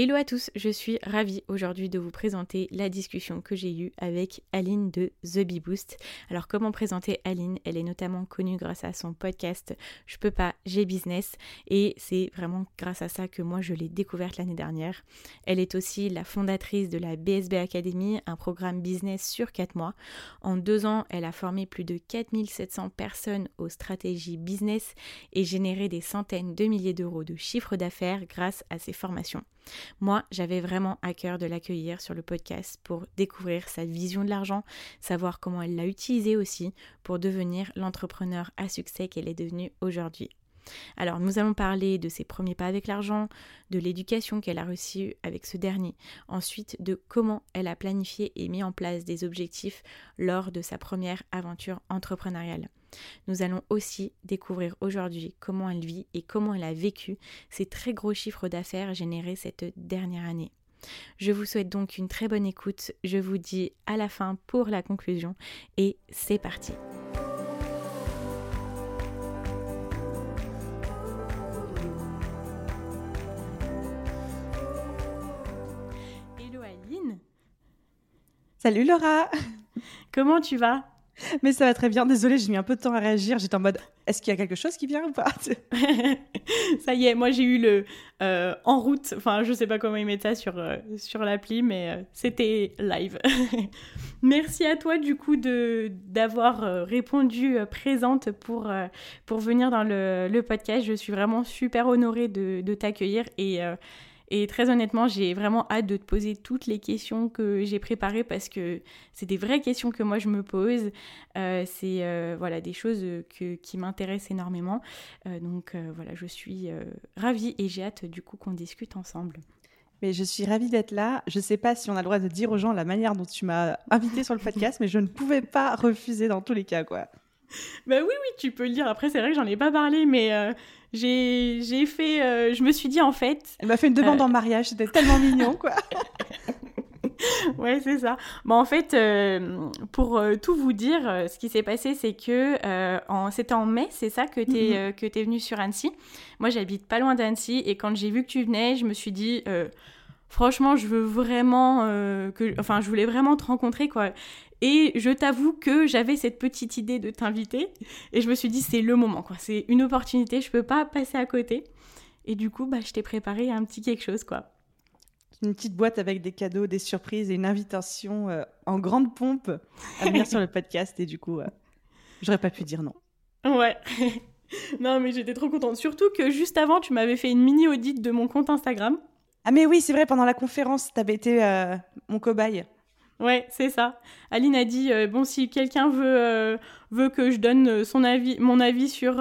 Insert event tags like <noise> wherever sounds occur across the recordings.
Hello à tous, je suis ravie aujourd'hui de vous présenter la discussion que j'ai eue avec Aline de The Bee Boost. Alors comment présenter Aline? Elle est notamment connue grâce à son podcast Je peux pas, j'ai business et c'est vraiment grâce à ça que moi je l'ai découverte l'année dernière. Elle est aussi la fondatrice de la BSB Academy, un programme business sur 4 mois. En deux ans, elle a formé plus de 4700 personnes aux stratégies business et généré des centaines de milliers d'euros de chiffre d'affaires grâce à ses formations. Moi, j'avais vraiment à cœur de l'accueillir sur le podcast pour découvrir sa vision de l'argent, savoir comment elle l'a utilisé aussi pour devenir l'entrepreneur à succès qu'elle est devenue aujourd'hui. Alors, nous allons parler de ses premiers pas avec l'argent, de l'éducation qu'elle a reçue avec ce dernier, ensuite de comment elle a planifié et mis en place des objectifs lors de sa première aventure entrepreneuriale. Nous allons aussi découvrir aujourd'hui comment elle vit et comment elle a vécu ces très gros chiffres d'affaires générés cette dernière année. Je vous souhaite donc une très bonne écoute, je vous dis à la fin pour la conclusion et c'est parti. Hello Aline Salut Laura Comment tu vas? <laughs> mais ça va très bien. Désolée, j'ai mis un peu de temps à réagir. J'étais en mode, est-ce qu'il y a quelque chose qui vient ou pas <laughs> <laughs> Ça y est, moi j'ai eu le euh, en route. Enfin, je sais pas comment ils mettent ça sur, euh, sur l'appli, mais euh, c'était live. Merci à toi du coup de d'avoir répondu présente pour, pour venir dans le, le, podcast. Je suis vraiment super honorée de, de t'accueillir et et très honnêtement, j'ai vraiment hâte de te poser toutes les questions que j'ai préparées parce que c'est des vraies questions que moi je me pose. Euh, c'est euh, voilà des choses qui m'intéressent énormément. Euh, donc voilà, je suis ravie et j'ai hâte du coup qu'on discute ensemble. Mais je suis ravie d'être là. Je ne sais pas si on a le droit de dire aux gens la manière dont tu m'as invité sur le podcast, mais je ne pouvais pas refuser dans tous les cas, quoi. <laughs> Ben oui, oui, tu peux le dire. Après, c'est vrai que j'en ai pas parlé, mais j'ai fait. Euh, je me suis dit en fait. Elle m'a fait une demande euh, en mariage, c'était tellement mignon quoi. <laughs> <laughs> ouais, c'est ça. Bon, en fait, euh, pour tout vous dire, ce qui s'est passé, c'est que c'était en mai, c'est ça, que tu es, mm-hmm. es venu sur Annecy. Moi, j'habite pas loin d'Annecy et quand j'ai vu que tu venais, je me suis dit, franchement, je veux vraiment que, enfin, je voulais vraiment te rencontrer, quoi. Et je t'avoue que j'avais cette petite idée de t'inviter et je me suis dit c'est le moment quoi, c'est une opportunité, je peux pas passer à côté. Et du coup, bah, je t'ai préparé un petit quelque chose quoi. Une petite boîte avec des cadeaux, des surprises et une invitation euh, en grande pompe à venir sur le podcast et du coup, euh, j'aurais pas pu dire non. Ouais. <laughs> non mais j'étais trop contente, surtout que juste avant, tu m'avais fait une mini audit de mon compte Instagram. Ah mais oui, c'est vrai, pendant la conférence, tu avais été euh, mon cobaye. Ouais, c'est ça. Aline a dit euh, bon si quelqu'un veut euh, veut que je donne euh, son avis mon avis sur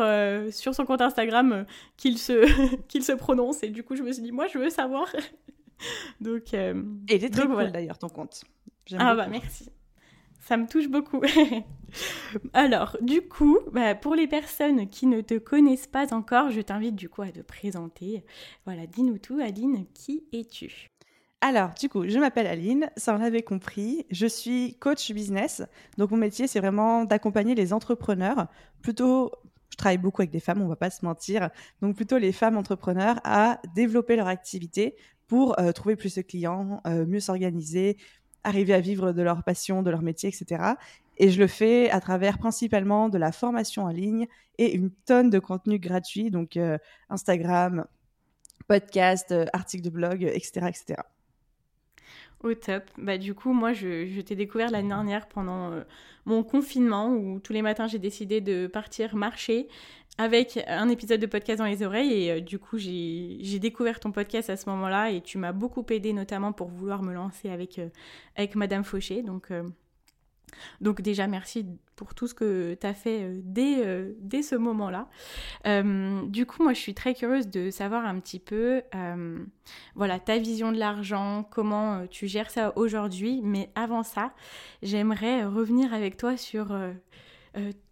sur son compte Instagram qu'il se <laughs> qu'il se prononce et du coup je me suis dit moi je veux savoir. <laughs> donc et il est très cool d'ailleurs ton compte. Ah bah merci. Ça me touche beaucoup. <laughs> Alors, du coup, bah, pour les personnes qui ne te connaissent pas encore, je t'invite du coup à te présenter. Voilà, dis-nous tout, Aline, qui es-tu? Alors, du coup, je m'appelle Aline, ça on l'avait compris. Je suis coach business. Donc, mon métier, c'est vraiment d'accompagner les entrepreneurs. Plutôt, je travaille beaucoup avec des femmes, on va pas se mentir. Donc, plutôt les femmes entrepreneurs à développer leur activité pour euh, trouver plus de clients, euh, mieux s'organiser, arriver à vivre de leur passion, de leur métier, etc. Et je le fais à travers principalement de la formation en ligne et une tonne de contenu gratuit, donc euh, Instagram, podcast, articles de blog, etc., etc. Au top. Bah, du coup, moi, je, t'ai découvert l'année dernière pendant euh, mon confinement où tous les matins, j'ai décidé de partir marcher avec un épisode de podcast dans les oreilles. Et euh, du coup, j'ai découvert ton podcast à ce moment-là et tu m'as beaucoup aidé, notamment pour vouloir me lancer avec, euh, avec Madame Fauché. Donc, Donc déjà, merci pour tout ce que tu as fait euh, dès, euh, dès ce moment-là. Euh, du coup, moi, je suis très curieuse de savoir un petit peu, voilà, ta vision de l'argent, comment tu gères ça aujourd'hui. Mais avant ça, j'aimerais revenir avec toi sur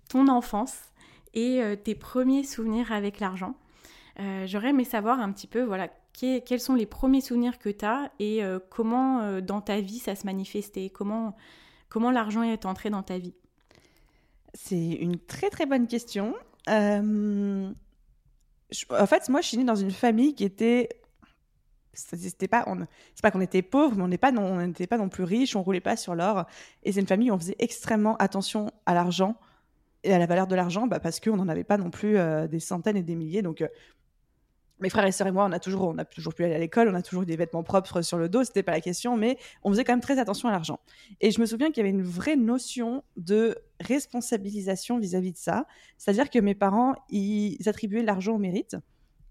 ton enfance et tes premiers souvenirs avec l'argent. J'aurais aimé savoir un petit peu, voilà, quels sont les premiers souvenirs que tu as et comment dans ta vie ça se manifestait, comment Comment l'argent est entré dans ta vie C'est une très très bonne question. Euh, en fait, moi, je suis née dans une famille qui était c'était pas c'est pas qu'on était pauvre mais on n'était pas non plus riche on roulait pas sur l'or et c'est une famille où on faisait extrêmement attention à l'argent et à la valeur de l'argent bah, parce qu'on n'en avait pas non plus euh, des centaines et des milliers donc euh, mes frères et sœurs et moi, on a toujours, on a toujours pu aller à l'école, on a toujours eu des vêtements propres sur le dos, c'était pas la question, mais on faisait quand même très attention à l'argent. Et je me souviens qu'il y avait une vraie notion de responsabilisation vis-à-vis de ça. C'est-à-dire que mes parents, ils attribuaient l'argent au mérite.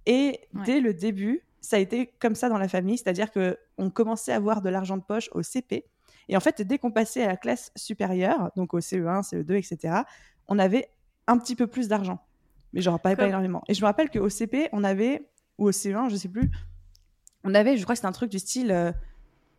Et dès le début, ça a été comme ça dans la famille, c'est-à-dire que on commençait à avoir de l'argent de poche au CP. Et en fait, dès qu'on passait à la classe supérieure, donc au CE1, CE2, etc., on avait un petit peu plus d'argent. Mais genre pas, pas énormément. Et je me rappelle qu'au CP, on avait ou au CE1, je sais plus. On avait, je crois que c'était un truc du style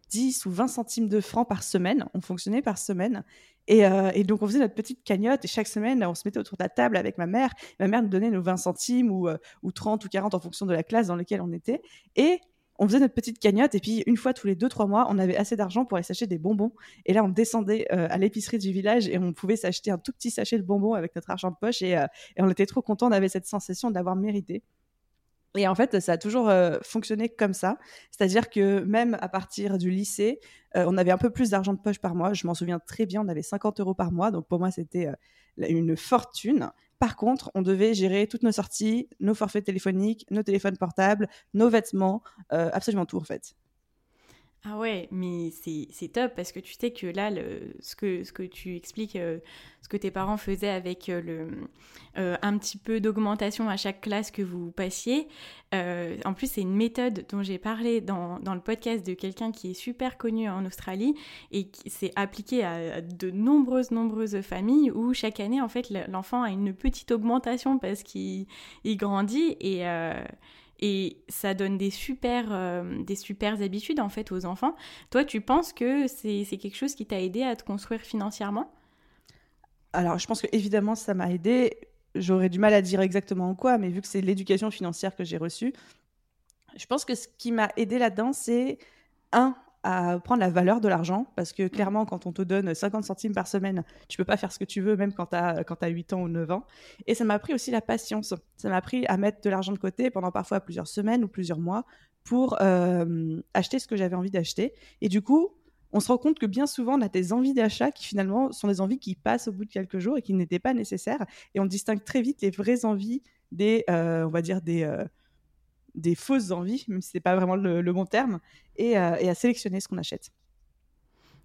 10 euh, ou 20 centimes de francs par semaine. On fonctionnait par semaine. Euh, et, donc, on faisait notre petite cagnotte et chaque semaine, on se mettait autour de la table avec ma mère. Ma mère nous donnait nos 20 centimes ou, euh, ou 30 ou 40 en fonction de la classe dans laquelle on était. Et on faisait notre petite cagnotte et puis une fois tous les 2-3 mois, on avait assez d'argent pour aller s'acheter des bonbons. Et là, on descendait à l'épicerie du village et on pouvait s'acheter un tout petit sachet de bonbons avec notre argent de poche et, et on était trop content. On avait cette sensation d'avoir mérité. Et en fait, ça a toujours euh, fonctionné comme ça. C'est-à-dire que même à partir du lycée, euh, on avait un peu plus d'argent de poche par mois. Je m'en souviens très bien, on avait 50 euros par mois. Donc pour moi, c'était euh, une fortune. Par contre, on devait gérer toutes nos sorties, nos forfaits téléphoniques, nos téléphones portables, nos vêtements, absolument tout en fait. Ah ouais, mais c'est top parce que tu sais que là, ce, que, ce que tu expliques, euh, ce que tes parents faisaient avec euh, le, euh, un petit peu d'augmentation à chaque classe que vous passiez, en plus c'est une méthode dont j'ai parlé dans, dans, le podcast de quelqu'un qui est super connu en Australie et qui s'est appliqué à de nombreuses, nombreuses familles où chaque année, en fait, l'enfant a une petite augmentation parce qu'il grandit et et ça donne des super, euh, des super habitudes en fait aux enfants. Toi, tu penses que c'est quelque chose qui t'a aidé à te construire financièrement? Alors, je pense que évidemment ça m'a aidé. J'aurais du mal à dire exactement en quoi, mais vu que c'est l'éducation financière que j'ai reçue, je pense que ce qui m'a aidé là-dedans, c'est un, à prendre la valeur de l'argent. Parce que clairement quand on te donne 50 centimes par semaine tu peux pas faire ce que tu veux même quand tu as quand as 8 ans ou 9 ans. Et ça m'a appris aussi la patience. Ça m'a appris à mettre de l'argent de côté pendant parfois plusieurs semaines ou plusieurs mois pour euh, acheter ce que j'avais envie d'acheter. Et du coup on se rend compte que bien souvent on a des envies d'achat qui finalement sont des envies qui passent au bout de quelques jours et qui n'étaient pas nécessaires. Et on distingue très vite les vraies envies des euh, on va dire des euh, des fausses envies, même si c'est pas vraiment le, bon terme, et, euh, et, à sélectionner ce qu'on achète.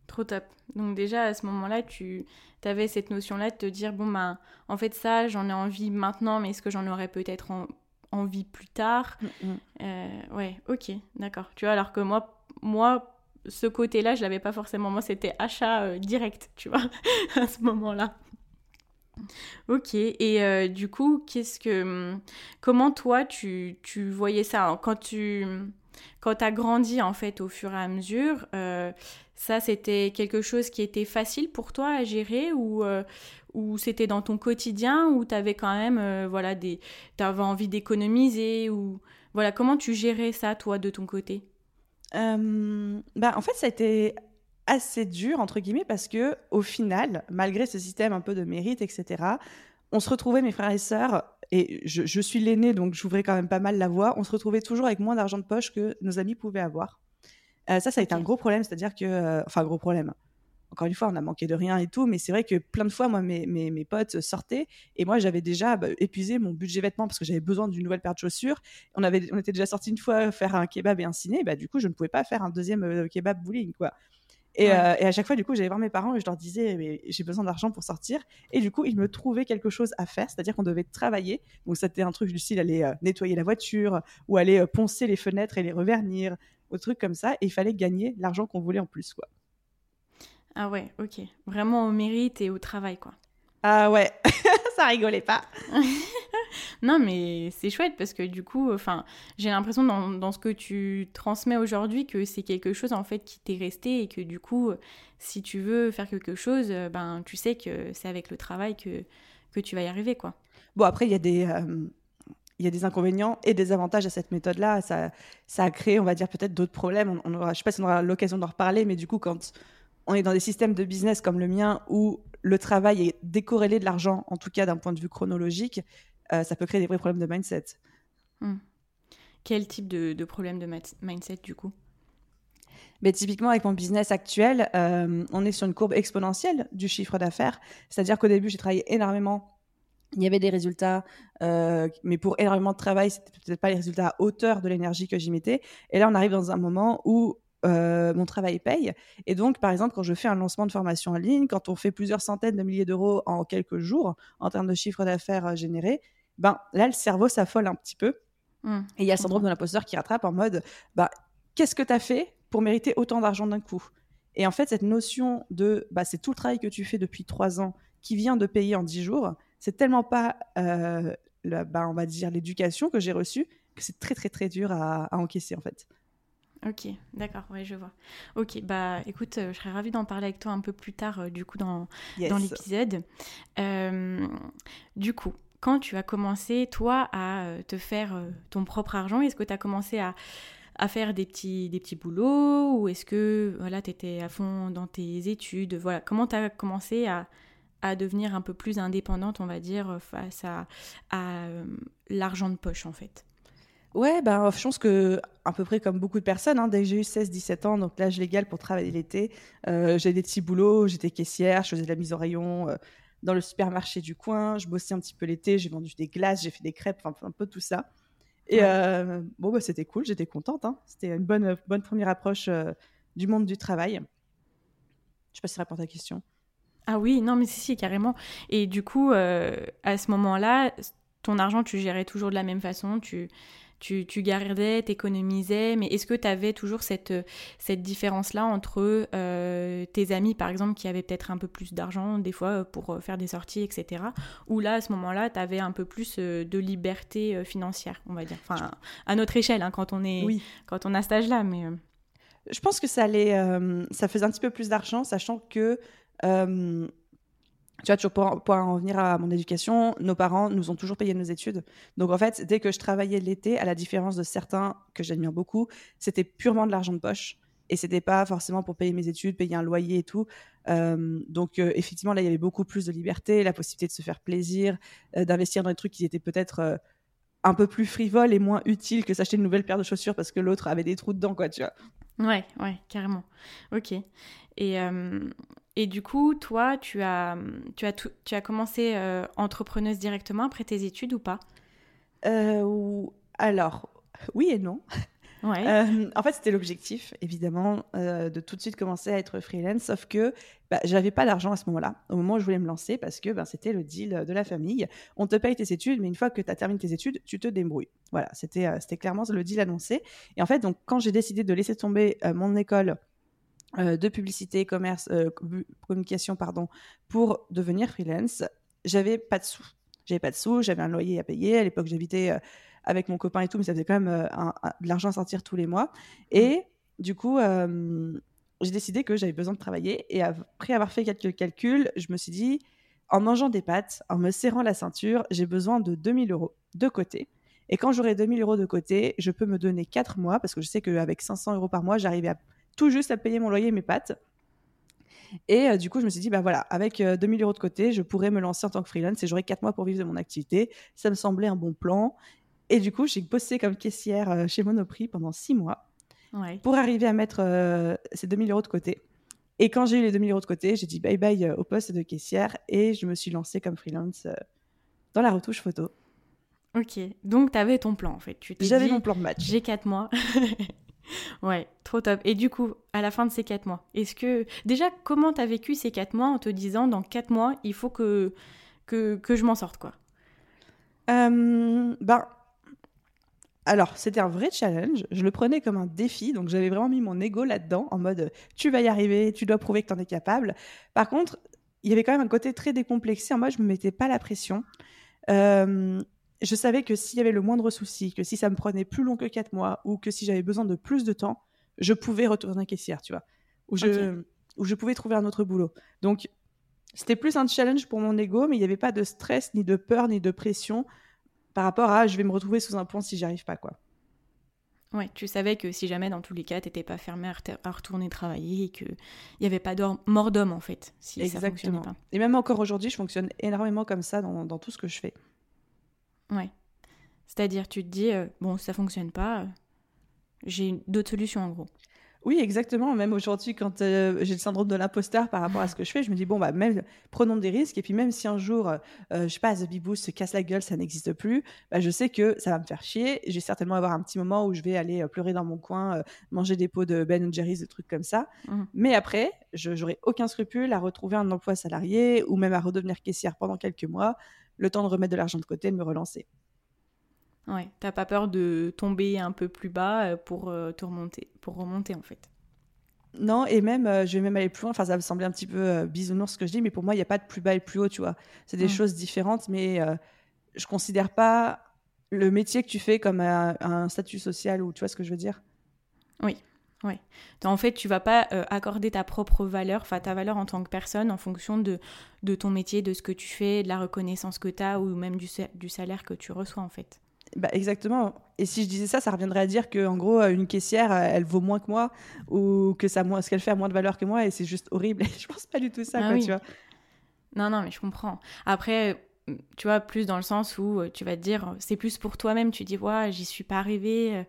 Trop top. Donc déjà à ce moment-là, tu avais cette notion-là de te dire bon ben en fait ça j'en ai envie maintenant, mais est-ce que j'en aurais peut-être envie plus tard? Mm, mm. Euh, Ouais, ok, d'accord. Tu vois alors que moi moi ce côté-là je l'avais pas forcément. Moi c'était achat euh, direct, tu vois, <laughs> à ce moment-là. Ok, et euh, du coup, qu'est-ce que, hum, comment toi tu, tu voyais ça? Quand tu, quand as grandi en fait au fur et à mesure euh, Ça, c'était quelque chose qui était facile pour toi à gérer ou, euh, ou c'était dans ton quotidien ou t'avais quand même, voilà, des, t'avais envie d'économiser ou voilà, comment tu gérais ça toi de ton côté? Bah, en fait, ça a été assez dur, entre guillemets, parce que au final, malgré ce système un peu de mérite, etc., on se retrouvait, mes frères et sœurs, et je, suis l'aîné, donc j'ouvrais quand même pas mal la voie, on se retrouvait toujours avec moins d'argent de poche que nos amis pouvaient avoir. Euh, ça, ça a été un gros problème, c'est-à-dire que... Euh, enfin, gros problème. Encore une fois, on a manqué de rien et tout, mais c'est vrai que plein de fois, moi, mes, mes, mes potes sortaient et moi, j'avais déjà bah, épuisé mon budget vêtements parce que j'avais besoin d'une nouvelle paire de chaussures. On, avait, on était déjà sorti une fois faire un kebab et un ciné, bah, du coup, je ne pouvais pas faire un deuxième euh, kebab bowling, quoi. Euh, et, à chaque fois, du coup, j'allais voir mes parents et je leur disais, j'ai besoin d'argent pour sortir. Et du coup, ils me trouvaient quelque chose à faire, c'est-à-dire qu'on devait travailler. Donc, c'était un truc du style aller euh, nettoyer la voiture ou aller euh, poncer les fenêtres et les revernir, ou trucs comme ça. Et il fallait gagner l'argent qu'on voulait en plus, quoi. Ah ouais, ok. Vraiment au mérite et au travail, quoi. Ah ouais, <laughs> ça rigolait pas. <laughs> non, mais c'est chouette parce que du coup, enfin, j'ai l'impression dans, dans, ce que tu transmets aujourd'hui que c'est quelque chose en fait qui t'est resté et que du coup, si tu veux faire quelque chose, ben tu sais que c'est avec le travail que, que tu vas y arriver, quoi. Bon, après, il y a des. Euh, il y a des inconvénients et des avantages à cette méthode-là. Ça, ça a créé, on va dire, peut-être d'autres problèmes. On, aura, je ne sais pas si on aura l'occasion d'en reparler, mais du coup, quand on est dans des systèmes de business comme le mien où le travail est décorrélé de l'argent, en tout cas d'un point de vue chronologique, euh, ça peut créer des vrais problèmes de mindset. Hmm. Quel type de, de problème de mindset du coup? Mais typiquement, avec mon business actuel, euh, on est sur une courbe exponentielle du chiffre d'affaires. C'est-à-dire qu'au début, j'ai travaillé énormément. Il y avait des résultats, euh, mais pour énormément de travail, c'était peut-être pas les résultats à hauteur de l'énergie que j'y mettais. Et là, on arrive dans un moment où euh, mon travail paye. Et donc, par exemple, quand je fais un lancement de formation en ligne, quand on fait plusieurs centaines de milliers d'euros en quelques jours en termes de chiffre d'affaires euh, généré, ben là, le cerveau s'affole un petit peu. Mmh. et il y a le syndrome de l'imposteur qui rattrape en mode ben, qu'est-ce que tu as fait pour mériter autant d'argent d'un coup? Et en fait, cette notion de bah, c'est tout le travail que tu fais depuis trois ans qui vient de payer en dix jours, c'est tellement pas, euh, bah, on va dire, l'éducation que j'ai reçue que c'est très, très, très dur à, à encaisser en fait. Ok, d'accord, ouais, je vois. Ok, bah écoute, euh, je serais ravie d'en parler avec toi un peu plus tard, euh, du coup, dans, dans l'épisode. Euh, du coup, quand tu as commencé, toi, à te faire ton propre argent, est-ce que tu as commencé à, à, faire des petits, des petits boulots ou est-ce que voilà, tu étais à fond dans tes études? Voilà, Comment tu as commencé à, à devenir un peu plus indépendante, on va dire, face à, à l'argent de poche, en fait? Ouais, ben, je pense que à peu près comme beaucoup de personnes, hein, dès que j'ai eu 16-17 ans, donc l'âge légal pour travailler l'été, euh, j'ai des petits boulots, j'étais caissière, je faisais de la mise au rayon euh, dans le supermarché du coin, je bossais un petit peu l'été, j'ai vendu des glaces, j'ai fait des crêpes, enfin un peu tout ça. Et euh, bon, bah, c'était cool, j'étais contente. Hein. C'était une bonne, bonne première approche du monde du travail. Je sais pas si ça répond à ta question. Ah oui, non, mais si, si, carrément. Et du coup, à ce moment-là, ton argent, tu gérais toujours de la même façon, tu tu, tu gardais, t'économisais, mais est-ce que tu avais toujours cette, cette différence-là entre euh, tes amis, par exemple, qui avaient peut-être un peu plus d'argent, des fois, euh, pour euh, faire des sorties, etc. Ou là, à ce moment-là, tu avais un peu plus de liberté financière, on va dire? Enfin, à notre échelle, hein, quand, on est, oui. quand on a cet âge-là, mais... Je pense que ça, allait, ça faisait un petit peu plus d'argent, sachant que tu vois, toujours pour, pour, en revenir à mon éducation, nos parents nous ont toujours payé nos études. Donc en fait, dès que je travaillais l'été, à la différence de certains que j'admire beaucoup, c'était purement de l'argent de poche. Et c'était pas forcément pour payer mes études, payer un loyer et tout. Euh, donc euh, effectivement, là, il y avait beaucoup plus de liberté, la possibilité de se faire plaisir, euh, d'investir dans des trucs qui étaient peut-être un peu plus frivoles et moins utiles que s'acheter une nouvelle paire de chaussures parce que l'autre avait des trous dedans, quoi, tu vois. Ouais, ouais, carrément. Ok. Et, et du coup, toi, tu as, tu as, tu as commencé euh, entrepreneuse directement après tes études ou pas? Euh, Alors, oui et non. Ouais. Euh, en fait, c'était l'objectif, évidemment, de tout de suite commencer à être freelance, sauf que bah, j'avais pas d'argent à ce moment-là, au moment où je voulais me lancer, parce que ben, c'était le deal de la famille. On te paye tes études, mais une fois que tu as terminé tes études, tu te débrouilles. Voilà, c'était c'était clairement le deal annoncé. Et en fait, donc, quand j'ai décidé de laisser tomber mon école euh, de publicité, commerce, euh, communication, pardon, pour devenir freelance, j'avais pas de sous. J'avais pas de sous, j'avais un loyer à payer. À l'époque, j'habitais euh, avec mon copain et tout, mais ça faisait quand même de l'argent à sortir tous les mois. Et mmh. du coup, j'ai décidé que j'avais besoin de travailler. Et après avoir fait quelques calculs, je me suis dit, en mangeant des pâtes, en me serrant la ceinture, j'ai besoin de 2000 euros de côté. Et quand j'aurai 2000 euros de côté, je peux me donner 4 mois, parce que je sais qu'avec 500 euros par mois, j'arrivais à tout juste à payer mon loyer et mes pâtes. Et euh, du coup, je me suis dit, bah voilà, avec 2000 euh, euros de côté, je pourrais me lancer en tant que freelance et j'aurais 4 mois pour vivre de mon activité. Ça me semblait un bon plan. Et du coup, j'ai bossé comme caissière euh, chez Monoprix pendant 6 mois pour arriver à mettre ces 2000 euros de côté. Et quand j'ai eu les 2000 euros de côté, j'ai dit bye bye au poste de caissière et je me suis lancée comme freelance dans la retouche photo. Ok, donc tu avais ton plan en fait. J'avais mon plan de match. J'ai 4 mois. <laughs> <laughs> Ouais, trop top. Et du coup, à la fin de ces quatre mois, est-ce que déjà comment t'as vécu ces quatre mois en te disant dans quatre mois il faut que que, que je m'en sorte quoi? Euh, Ben alors, c'était un vrai challenge. Je le prenais comme un défi. Donc, j'avais vraiment mis mon ego là-dedans, en mode tu vas y arriver, tu dois prouver que tu en es capable. Par contre, il y avait quand même un côté très décomplexé. En mode, je me mettais pas la pression. Euh, je savais que s'il y avait le moindre souci, que si ça me prenait plus long que quatre mois, ou que si j'avais besoin de plus de temps, je pouvais retourner caissière, tu vois. Ou je, ou je pouvais trouver un autre boulot. Donc, c'était plus un challenge pour mon ego, mais il n'y avait pas de stress, ni de peur, ni de pression par rapport à je vais me retrouver sous un pont si j'y arrive pas, quoi. Ouais, tu savais que si jamais dans tous les cas, t'étais pas fermé à, retourner travailler et qu'il n'y avait pas de mort d'homme en fait, si Exactement. ça pas. Et même encore aujourd'hui, je fonctionne énormément comme ça dans, dans, tout ce que je fais. Ouais. C'est-à-dire, tu te dis, euh, bon, ça fonctionne pas, euh, j'ai d'autres solutions en gros. Oui, exactement. Même aujourd'hui, quand euh, j'ai le syndrome de l'imposteur par rapport à ce que je fais, je me dis, bon, bah, même, prenons des risques. Et puis, même si un jour, euh, je sais pas, The se casse la gueule, ça n'existe plus, bah, je sais que ça va me faire chier. Je vais certainement avoir un petit moment où je vais aller euh, pleurer dans mon coin, manger des pots de Ben Jerry's, des trucs comme ça. Mmh. Mais après, je n'aurai aucun scrupule à retrouver un emploi salarié ou même à redevenir caissière pendant quelques mois, le temps de remettre de l'argent de côté et de me relancer. Ouais, t'as pas peur de tomber un peu plus bas euh, pour euh, te remonter, pour remonter en fait. Non, et même, euh, je vais même aller plus loin. Enfin, ça me semblait un petit peu bisounours ce que je dis, mais pour moi, il n'y a pas de plus bas et plus haut, tu vois. C'est des mm. choses différentes, mais je considère pas le métier que tu fais comme un, statut social ou tu vois ce que je veux dire? Oui, oui. En fait, tu vas pas accorder ta propre valeur, enfin ta valeur en tant que personne en fonction de, de ton métier, de ce que tu fais, de la reconnaissance que tu as ou même du, du salaire que tu reçois en fait. Bah, exactement. Et si je disais ça, ça reviendrait à dire que en gros, une caissière, elle vaut moins que moi ou que ça, ce qu'elle fait a moins de valeur que moi et c'est juste horrible. <laughs> je pense pas du tout ça, ah tu vois. Non, non, mais je comprends. Après, tu vois, plus dans le sens où euh, tu vas te dire, c'est plus pour toi-même. Tu dis, ouais, j'y suis pas arrivée.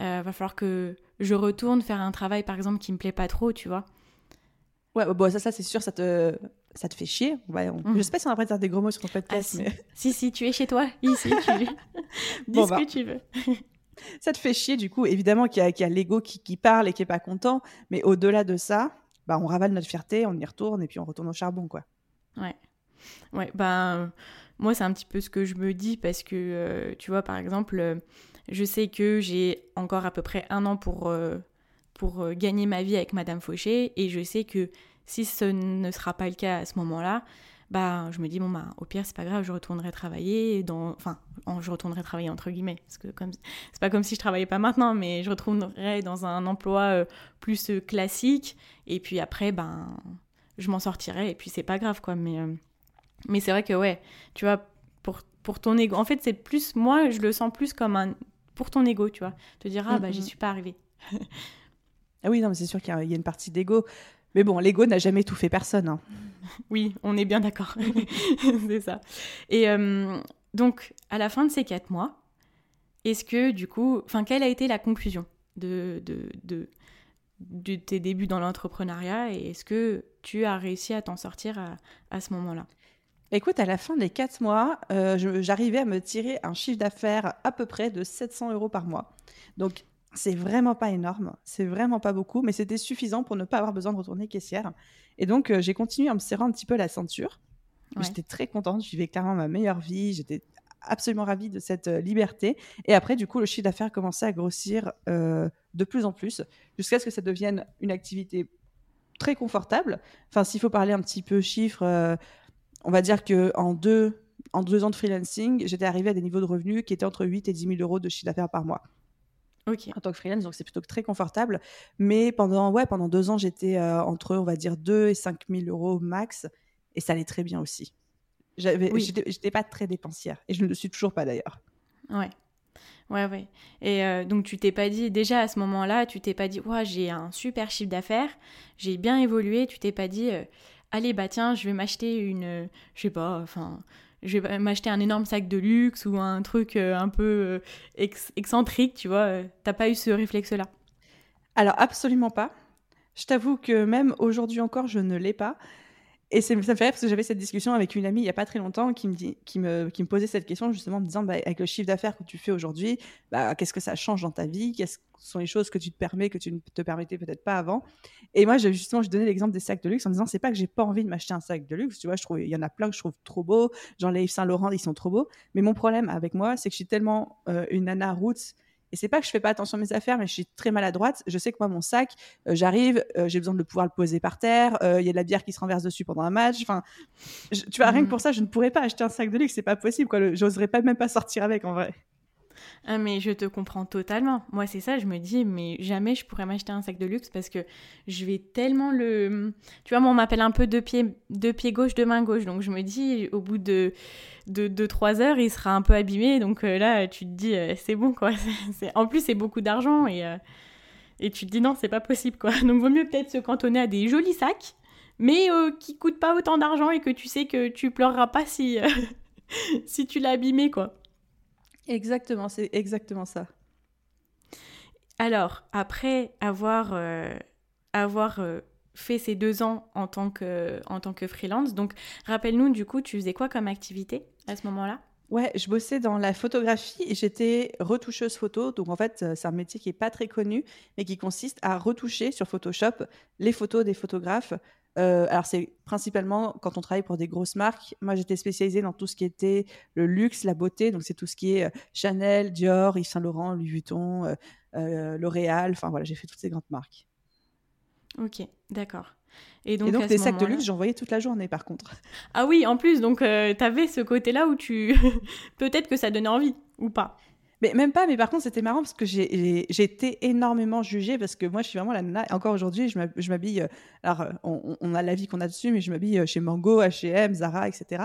Euh, va falloir que je retourne faire un travail, par exemple, qui me plaît pas trop, tu vois. Ouais, bon, ça, ça c'est sûr, ça te, ça te fait chier. Ouais, on... Je sais pas si on a dire des gros mots sur ton podcast. Ah, mais... <laughs> si. si, tu es chez toi, ici, tu <laughs> dis ce bah. que tu veux. <laughs> ça te fait chier, du coup, évidemment qu'il y a, l'ego qui, qui, parle et qui est pas content, mais au-delà de ça, bah, on ravale notre fierté, on y retourne et puis on retourne au charbon, quoi. Ouais. Ouais, ben, moi, c'est un petit peu ce que je me dis parce que, euh, tu vois, par exemple, euh, je sais que j'ai encore à peu près un an pour, euh, pour gagner ma vie avec Madame Fauché et je sais que si ce ne sera pas le cas à ce moment-là, bah, je me dis, bon, bah, au pire, c'est pas grave, je retournerai travailler dans. Enfin, je retournerai travailler entre guillemets, parce que comme... c'est pas comme si je travaillais pas maintenant, mais je retournerai dans un emploi euh, plus euh, classique, et puis après, ben, je m'en sortirai, et puis c'est pas grave, quoi. Mais, euh, mais c'est vrai que, ouais, tu vois, pour, pour ton ego, en fait, c'est plus. Moi, je le sens plus comme un. Pour ton ego, tu vois. Te dire, ah, bah, j'y mm-hmm. suis pas arrivée. <laughs> ah oui, non, mais c'est sûr qu'il y, a une partie d'ego. Mais bon, l'ego n'a jamais tout fait personne. Hein. <laughs> Oui, on est bien d'accord. <laughs> c'est ça. Et euh, donc, à la fin de ces quatre mois, est-ce que du coup, enfin, quelle a été la conclusion de, de, de, tes débuts dans l'entrepreneuriat et est-ce que tu as réussi à t'en sortir à, à ce moment-là? Écoute, à la fin des quatre mois, euh, j'arrivais à me tirer un chiffre d'affaires à peu près de 700 euros par mois. Donc, c'est vraiment pas énorme, c'est vraiment pas beaucoup, mais c'était suffisant pour ne pas avoir besoin de retourner caissière. Et donc, euh, j'ai continué en me serrant un petit peu la ceinture. J'étais très contente, je vivais clairement ma meilleure vie, j'étais absolument ravie de cette euh, liberté. Et après, du coup, le chiffre d'affaires commençait à grossir euh, de plus en plus, jusqu'à ce que ça devienne une activité très confortable. Enfin, s'il faut parler un petit peu chiffres, on va dire qu'en deux, en deux ans de freelancing, j'étais arrivée à des niveaux de revenus qui étaient entre 8 et 10 000 euros de chiffre d'affaires par mois en tant que freelance, donc c'est plutôt très confortable. Mais pendant, ouais, pendant deux ans, j'étais euh, entre, on va dire, 2 et 5 000 euros max, et ça allait très bien aussi. J'avais, oui. j'étais, pas très dépensière, et je ne le suis toujours pas d'ailleurs. Ouais. Ouais, ouais. Et euh, donc, tu t'es pas dit, déjà à ce moment-là, tu t'es pas dit, ouais, j'ai un super chiffre d'affaires, j'ai bien évolué, tu t'es pas dit, euh, allez, bah tiens, je vais m'acheter une, je sais pas, enfin, je vais m'acheter un énorme sac de luxe ou un truc euh, un peu euh, excentrique, tu vois. Euh, t'as pas eu ce réflexe-là? Alors, absolument pas. Je t'avoue que même aujourd'hui encore, je ne l'ai pas. Et ça me fait rire parce que j'avais cette discussion avec une amie il n'y a pas très longtemps qui me, dit, qui me, qui me posait cette question justement en me disant bah, avec le chiffre d'affaires que tu fais aujourd'hui, bah, qu'est-ce que ça change dans ta vie? Quelles sont les choses que tu te permets que tu ne te permettais peut-être pas avant? Et moi, justement, je donnais l'exemple des sacs de luxe en disant c'est pas que j'ai pas envie de m'acheter un sac de luxe, tu vois, je trouve il y en a plein que je trouve trop beaux, genre les Yves Saint Laurent, ils sont trop beaux. Mais mon problème avec moi, c'est que je suis tellement euh, une nana roots Et c'est pas que je fais pas attention à mes affaires, mais je suis très maladroite. Je sais que moi, mon sac, euh, j'arrive, euh, j'ai besoin de pouvoir le poser par terre. Il y a de la bière qui se renverse dessus pendant un match. Enfin, tu vois, rien que mmh. pour ça, je ne pourrais pas acheter un sac de luxe. C'est pas possible. Quoi. J'oserais pas même pas sortir avec en vrai. Ah, mais je te comprends totalement. Moi, c'est ça, je me dis, mais jamais je pourrais m'acheter un sac de luxe parce que je vais tellement le. Tu vois, moi, on m'appelle un peu de pied, de pied gauche, de main gauche. Donc, je me dis, au bout de 2-3 de, heures, il sera un peu abîmé. Donc euh, là, tu te dis, euh, c'est bon, quoi. <laughs> En plus, c'est beaucoup d'argent et, euh, et tu te dis, non, c'est pas possible, quoi. Donc, vaut mieux peut-être se cantonner à des jolis sacs, mais qui coûtent pas autant d'argent et que tu sais que tu pleureras pas si, <laughs> si tu l'as abîmé, quoi. Exactement, c'est exactement ça. Alors, après avoir, euh, avoir euh, fait ces deux ans en tant que, en tant que freelance, donc rappelle-nous du coup, tu faisais quoi comme activité à ce moment-là? Ouais, je bossais dans la photographie et j'étais retoucheuse photo. Donc en fait, euh, c'est un métier qui est pas très connu, mais qui consiste à retoucher sur Photoshop les photos des photographes euh, alors, c'est principalement quand on travaille pour des grosses marques. Moi, j'étais spécialisée dans tout ce qui était le luxe, la beauté. Donc, c'est tout ce qui est euh, Chanel, Dior, Yves Saint Laurent, Louis Vuitton, euh, L'Oréal. Enfin, voilà, j'ai fait toutes ces grandes marques. Ok, d'accord. Et donc, Et des sacs de luxe, j'en voyais toute la journée, par contre. Ah oui, en plus, donc, tu avais ce côté-là où tu. <laughs> Peut-être que ça donnait envie, ou pas? Mais même pas, mais par contre, c'était marrant parce que j'ai été énormément jugée parce que moi, je suis vraiment la nana. Encore aujourd'hui, je m'habille. Euh, alors, euh, on, on, a la vie qu'on a dessus, mais je m'habille euh, chez Mango, HM, Zara, etc.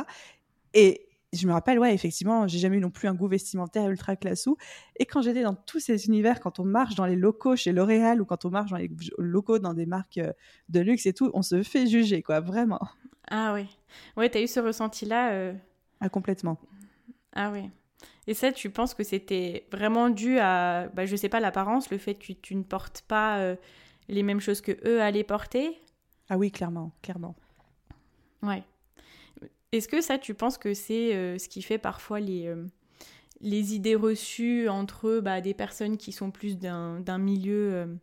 Et je me rappelle, ouais, effectivement, j'ai jamais eu non plus un goût vestimentaire ultra classou. Et quand j'étais dans tous ces univers, quand on marche dans les locaux chez L'Oréal ou quand on marche dans les locaux dans des marques de luxe et tout, on se fait juger, quoi, vraiment. Ah oui. Ouais, t'as eu ce ressenti-là Ah, complètement. Ah oui. Et ça, tu penses que c'était vraiment dû à, bah, je sais pas, l'apparence, le fait que tu ne portes pas euh, les mêmes choses que eux allaient porter? Ah oui, clairement, clairement. Ouais. Est-ce que ça, tu penses que c'est euh, ce qui fait parfois les, euh, les idées reçues entre bah, des personnes qui sont plus d'un milieu,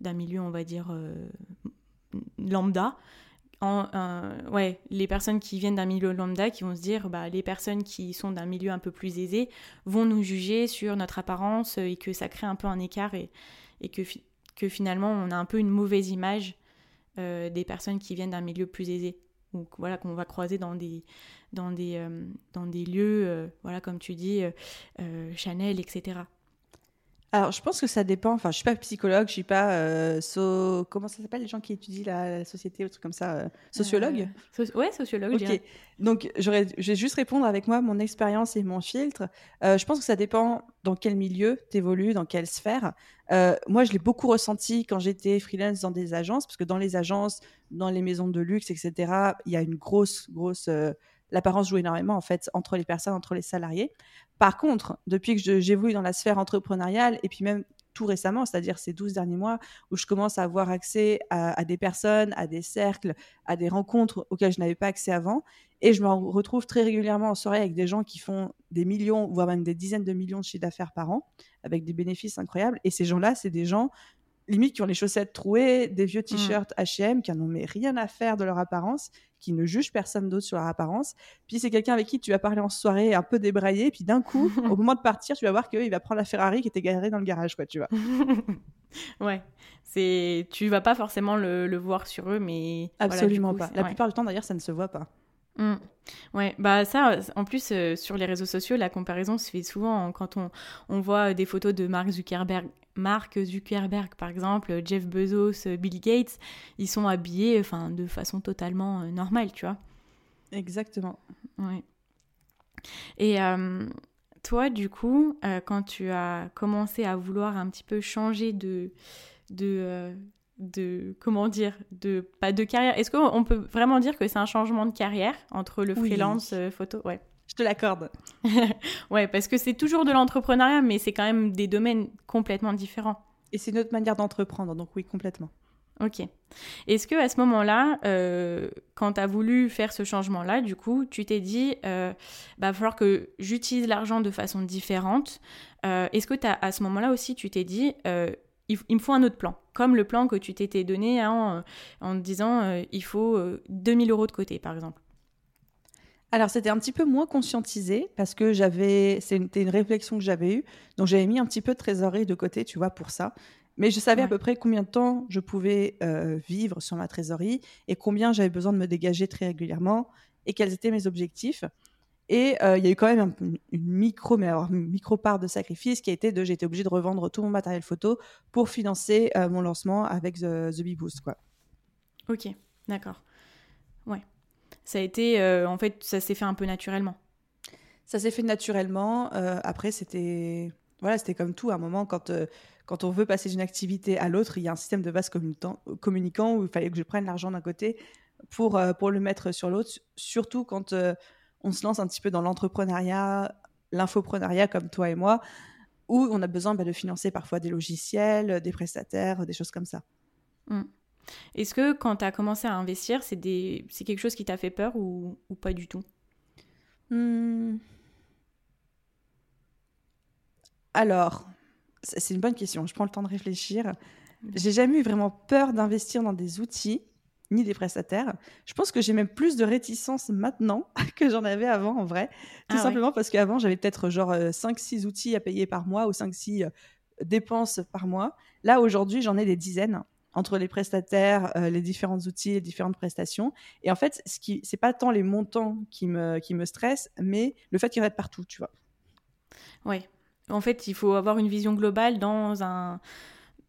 d'un milieu, on va dire, lambda, ouais, les personnes qui viennent d'un milieu lambda qui vont se dire bah, les personnes qui sont d'un milieu un peu plus aisé vont nous juger sur notre apparence et que ça crée un peu un écart et, que, finalement on a un peu une mauvaise image euh, des personnes qui viennent d'un milieu plus aisé. Ou voilà qu'on va croiser dans des dans des euh, lieux euh, voilà comme tu dis Chanel etc alors, je pense que ça dépend. Enfin, je suis pas psychologue, je suis pas euh, so... comment ça s'appelle les gens qui étudient la, société ou truc comme ça, euh, sociologue? Euh, ouais, sociologue. Ok. Donc, j'aurais, je vais juste répondre avec moi mon expérience et mon filtre. je pense que ça dépend dans quel milieu tu évolues, dans quelle sphère. moi, je l'ai beaucoup ressenti quand j'étais freelance dans des agences, parce que dans les agences, dans les maisons de luxe, etc., il y a une grosse, grosse l'apparence joue énormément en fait entre les personnes, entre les salariés. Par contre, depuis que j'évolue dans la sphère entrepreneuriale et puis même tout récemment, c'est-à-dire ces 12 derniers mois, où je commence à avoir accès à, des personnes, à des cercles, à des rencontres auxquelles je n'avais pas accès avant. Et je me retrouve très régulièrement en soirée avec des gens qui font des millions, voire même des dizaines de millions de chiffres d'affaires par an, avec des bénéfices incroyables. Et ces gens-là, c'est des gens limite qui ont les chaussettes trouées, des vieux mmh. t-shirts H&M, qui n'en ont rien à faire de leur apparence, qui ne jugent personne d'autre sur leur apparence. Puis c'est quelqu'un avec qui tu vas parler en soirée un peu débraillé, puis d'un coup, <laughs> au moment de partir, tu vas voir qu'il va prendre la Ferrari qui était garée dans le garage, quoi, tu vois. <laughs> ouais, c'est, tu vas pas forcément le, voir sur eux, mais absolument pas. La plupart du temps, d'ailleurs, ça ne se voit pas. Mmh. Ouais, bah ça, en plus, euh, sur les réseaux sociaux, la comparaison se fait souvent quand on, on voit des photos de Mark Zuckerberg, Mark Zuckerberg, par exemple, Jeff Bezos, Bill Gates, ils sont habillés enfin, de façon totalement euh, normale, tu vois. Exactement. Ouais. Et euh, toi, du coup, quand tu as commencé à vouloir un petit peu changer de, de, de comment dire de pas de carrière est-ce qu'on peut vraiment dire que c'est un changement de carrière entre le freelance euh, photo? Ouais je te l'accorde. <laughs> Ouais parce que c'est toujours de l'entrepreneuriat mais c'est quand même des domaines complètement différents. Et c'est une autre manière d'entreprendre donc oui complètement. Ok. Est-ce que à ce moment-là euh, quand tu as voulu faire ce changement-là du coup tu t'es dit euh, bah, va falloir que j'utilise l'argent de façon différente euh, est-ce que as, à ce moment-là aussi tu t'es dit il, me faut un autre plan, comme le plan que tu t'étais donné hein, en, en, te disant euh, il faut 2000 euh, euros de côté, par exemple. Alors, c'était un petit peu moins conscientisé parce que j'avais, c'était une réflexion que j'avais eue. Donc, j'avais mis un petit peu de trésorerie de côté, tu vois, pour ça. Mais je savais à peu près combien de temps je pouvais euh, vivre sur ma trésorerie et combien j'avais besoin de me dégager très régulièrement et quels étaient mes objectifs. Et euh, il y a eu quand même une micro, mais alors une micro part de sacrifice qui a été de été obligée de revendre tout mon matériel photo pour financer euh, mon lancement avec The, The Boost, quoi. Ok, d'accord. Ouais. Ça a été, euh, en fait, ça s'est fait un peu naturellement. Ça s'est fait naturellement. après, c'était, voilà, c'était comme tout. À un moment, quand quand on veut passer d'une activité à l'autre, il y a un système de vase communicant où il fallait que je prenne l'argent d'un côté pour, pour le mettre sur l'autre, surtout quand on se lance un petit peu dans l'entrepreneuriat, l'infoprenariat comme toi et moi, où on a besoin bah, de financer parfois des logiciels, des prestataires, des choses comme ça. Hmm. Est-ce que quand tu as commencé à investir, c'est des... quelque chose qui t'a fait peur ou, pas du tout? Hmm. Alors, c'est une bonne question. Je prends le temps de réfléchir. J'ai jamais eu vraiment peur d'investir dans des outils ni des prestataires. Je pense que j'ai même plus de réticence maintenant <laughs> que j'en avais avant en vrai. Tout ah simplement parce qu'avant, j'avais peut-être genre 5-6 euh, outils à payer par mois ou 5-6 euh, dépenses par mois. Là, aujourd'hui, j'en ai des dizaines entre les prestataires, euh, les différents outils, les différentes prestations. Et en fait, ce qui, c'est pas tant les montants qui me, qui me stressent, mais le fait qu'il y en ait partout, tu vois. Oui. En fait, il faut avoir une vision globale dans un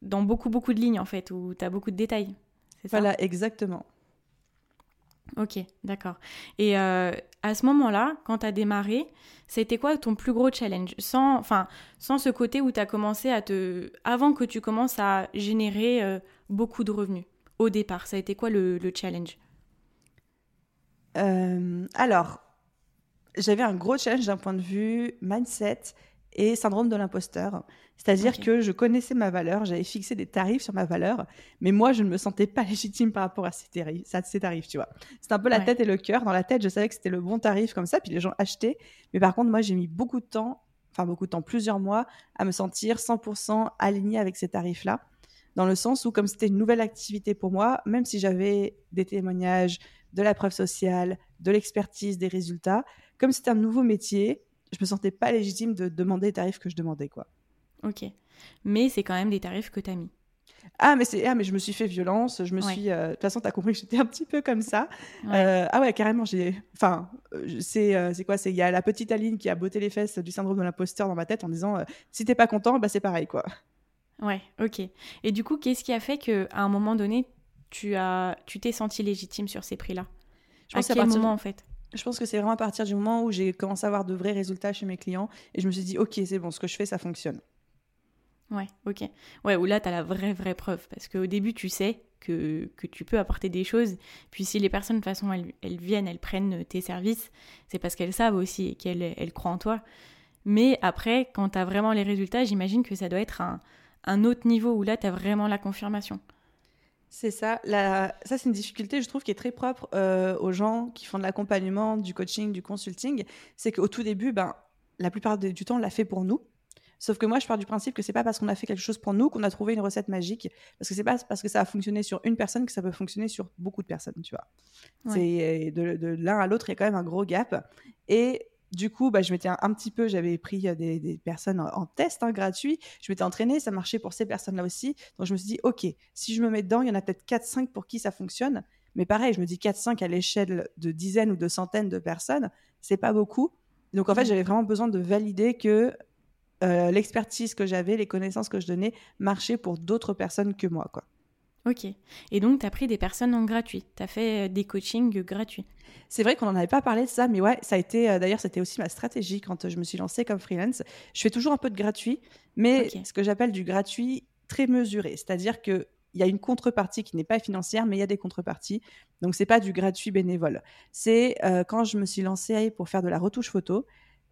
dans beaucoup beaucoup de lignes en fait où tu as beaucoup de détails. Voilà, exactement. Ok, d'accord. Et euh, à ce moment-là, quand tu as démarré, c'était quoi ton plus gros challenge? Sans, sans ce côté où tu as commencé à te... Avant que tu commences à générer euh, beaucoup de revenus, au départ, ça a été quoi le, challenge? Euh, Alors, j'avais un gros challenge d'un point de vue mindset et syndrome de l'imposteur. C'est-à-dire que je connaissais ma valeur, j'avais fixé des tarifs sur ma valeur, mais moi, je ne me sentais pas <laughs> légitime par rapport à ces tarifs, ces tarifs tu vois. C'est un peu la tête et le cœur. Dans la tête, je savais que c'était le bon tarif comme ça, puis les gens achetaient. Mais par contre, moi, j'ai mis beaucoup de temps, enfin beaucoup de temps, plusieurs mois, à me sentir 100% alignée avec ces tarifs-là. Dans le sens où, comme c'était une nouvelle activité pour moi, même si j'avais des témoignages, de la preuve sociale, de l'expertise, des résultats, comme c'était un nouveau métier, je me sentais pas légitime de demander les tarifs que je demandais, quoi. Ok. Mais c'est quand même des tarifs que tu as mis. Ah mais, c'est... ah, mais je me suis fait violence, je me suis... Euh, de toute façon, tu as compris que j'étais un petit peu comme ça. Euh, ah ouais, carrément, j'ai... Enfin, euh, c'est, c'est quoi C'est Il y a la petite Aline qui a botté les fesses du syndrome de l'imposteur dans ma tête en disant si t'es pas content, bah c'est pareil, quoi. Ouais, ok. Et du coup, qu'est-ce qui a fait qu'à un moment donné, tu, as... tu t'es senti légitime sur ces prix-là? Je pense à quel moment, en fait? Je pense que c'est vraiment à partir du moment où j'ai commencé à avoir de vrais résultats chez mes clients et je me suis dit, ok, c'est bon, ce que je fais, ça fonctionne. Ouais, ok. Ouais, où là, tu as la vraie, vraie preuve. Parce qu'au début, tu sais que, que, tu peux apporter des choses. Puis si les personnes, de toute façon, elles, elles viennent, elles prennent tes services, c'est parce qu'elles savent aussi et qu'elles elles croient en toi. Mais après, quand tu as vraiment les résultats, j'imagine que ça doit être un, un autre niveau où là, tu as vraiment la confirmation. C'est ça. La... Ça, c'est une difficulté, je trouve, qui est très propre euh, aux gens qui font de l'accompagnement, du coaching, du consulting. C'est qu'au tout début, ben, la plupart du temps, on l'a fait pour nous. Sauf que moi, je pars du principe que c'est pas parce qu'on a fait quelque chose pour nous qu'on a trouvé une recette magique. Parce que c'est pas parce que ça a fonctionné sur une personne que ça peut fonctionner sur beaucoup de personnes, tu vois. C'est de, de l'un à l'autre, il y a quand même un gros gap. Et du coup, bah, je m'étais un, petit peu, j'avais pris des, personnes en, test hein, gratuit, je m'étais entraînée, ça marchait pour ces personnes-là aussi. Donc je me suis dit, ok, si je me mets dedans, il y en a peut-être 4-5 pour qui ça fonctionne. Mais pareil, je me dis 4-5 à l'échelle de dizaines ou de centaines de personnes, c'est pas beaucoup. Donc en fait, j'avais vraiment besoin de valider que euh, l'expertise que j'avais, les connaissances que je donnais marchaient pour d'autres personnes que moi. Quoi. Ok. Et donc, tu as pris des personnes en gratuit. Tu as fait euh, des coachings gratuits. C'est vrai qu'on n'en avait pas parlé de ça, mais ouais, ça a été. Euh, d'ailleurs, c'était aussi ma stratégie quand je me suis lancée comme freelance. Je fais toujours un peu de gratuit, mais ce que j'appelle du gratuit très mesuré. C'est-à-dire qu'il y a une contrepartie qui n'est pas financière, mais il y a des contreparties. Donc, c'est pas du gratuit bénévole. C'est quand je me suis lancée pour faire de la retouche photo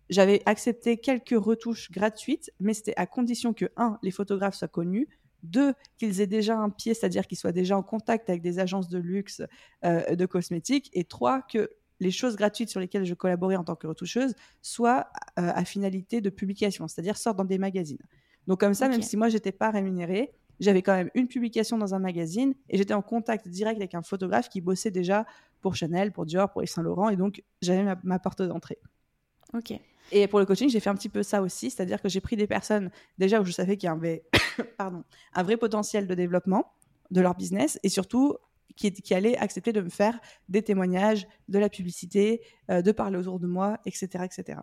j'avais accepté quelques retouches gratuites, mais c'était à condition que, un, les photographes soient connus, deux, qu'ils aient déjà un pied, c'est-à-dire qu'ils soient déjà en contact avec des agences de luxe, euh, de cosmétiques, et trois, que les choses gratuites sur lesquelles je collaborais en tant que retoucheuse soient euh, à finalité de publication, c'est-à-dire sortent dans des magazines. Donc comme ça, même si moi j'étais pas rémunérée, j'avais quand même une publication dans un magazine et j'étais en contact direct avec un photographe qui bossait déjà pour Chanel, pour Dior, pour Yves Saint Laurent, et donc j'avais ma, ma porte d'entrée. Ok. Et pour le coaching, j'ai fait un petit peu ça aussi, c'est-à-dire que j'ai pris des personnes déjà où je savais qu'il y avait <coughs> pardon, un vrai potentiel de développement de leur business et surtout qui, qui allaient accepter de me faire des témoignages, de la publicité, euh, de parler autour de moi, etc. etc.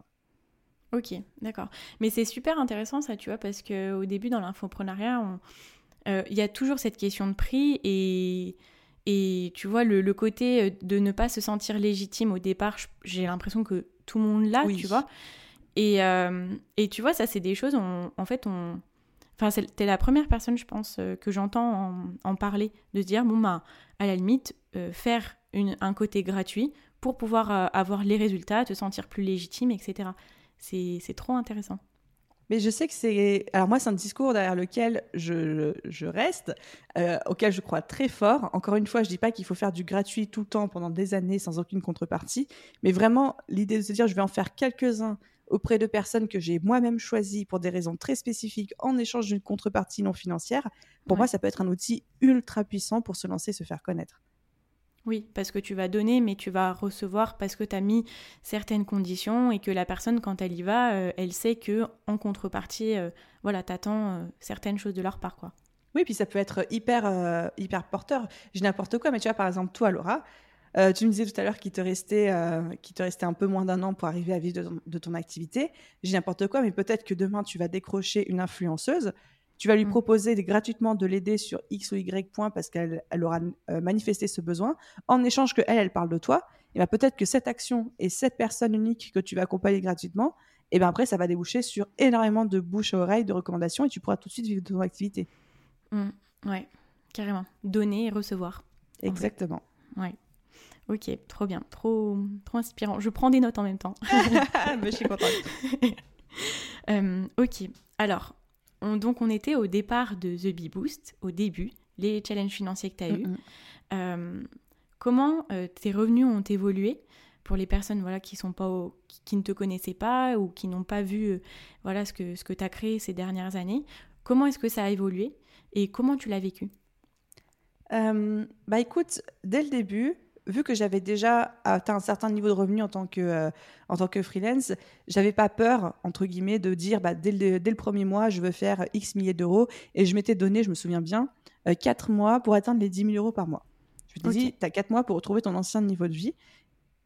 Ok, d'accord. Mais c'est super intéressant ça, tu vois, parce qu'au début dans l'infoprenariat, euh, il y a toujours cette question de prix et, et tu vois, le, côté euh, de ne pas se sentir légitime au départ, j'ai l'impression que tout le monde l'a, tu vois. Et, et, tu vois, ça, c'est des choses, en fait, on, Enfin, t'es la première personne, je pense, euh, que j'entends en, parler, de se dire, bon, bah, à la limite, euh, faire une, un côté gratuit pour pouvoir euh, avoir les résultats, te sentir plus légitime, etc. C'est trop intéressant. Mais je sais que c'est. Alors, moi, c'est un discours derrière lequel je, je reste, auquel je crois très fort. Encore une fois, je dis pas qu'il faut faire du gratuit tout le temps pendant des années sans aucune contrepartie, mais vraiment, l'idée de se dire, je vais en faire quelques-uns auprès de personnes que j'ai moi-même choisies pour des raisons très spécifiques en échange d'une contrepartie non financière, pour moi, ça peut être un outil ultra puissant pour se lancer, se faire connaître. Oui, parce que tu vas donner, mais tu vas recevoir parce que tu as mis certaines conditions et que la personne, quand elle y va, euh, elle sait que en contrepartie, euh, voilà, t'attends euh, certaines choses de leur part, quoi. Oui, puis ça peut être hyper, hyper porteur. J'ai n'importe quoi, mais tu vois, par exemple, toi, Laura, euh, tu me disais tout à l'heure qu'il te restait, euh, te restait un peu moins d'un an pour arriver à vivre de ton, activité. J'ai n'importe quoi, mais peut-être que demain tu vas décrocher une influenceuse. Tu vas lui mm. proposer gratuitement de l'aider sur X ou Y point parce qu'elle aura euh, manifesté ce besoin. En échange que elle, elle parle de toi, et ben peut-être que cette action et cette personne unique que tu vas accompagner gratuitement, et ben après ça va déboucher sur énormément de bouche à oreille, de recommandations, et tu pourras tout de suite vivre de ton activité. Mm. Ouais, carrément. Donner et recevoir. Exactement. Ouais. Ok, trop bien, trop, trop inspirant. Je prends des notes en même temps. <laughs> Mais je suis contente. <laughs> Euh, ok, alors, donc on était au départ de The Bee Boost, au début, les challenges financiers que tu as eus. Euh, comment euh, tes revenus ont évolué pour les personnes voilà, qui, sont pas qui, ne te connaissaient pas ou qui n'ont pas vu voilà, ce que, ce que tu as créé ces dernières années? Comment est-ce que ça a évolué et comment tu l'as vécu? Bah écoute, dès le début, vu que j'avais déjà atteint un certain niveau de revenu en tant que, euh, en tant que freelance, j'avais pas peur, entre guillemets, de dire bah, dès, le, dès le premier mois, je veux faire X milliers d'euros. Et je m'étais donné, je me souviens bien, euh, 4 mois pour atteindre les 10 000 euros par mois. Je me dis, tu as 4 mois pour retrouver ton ancien niveau de vie.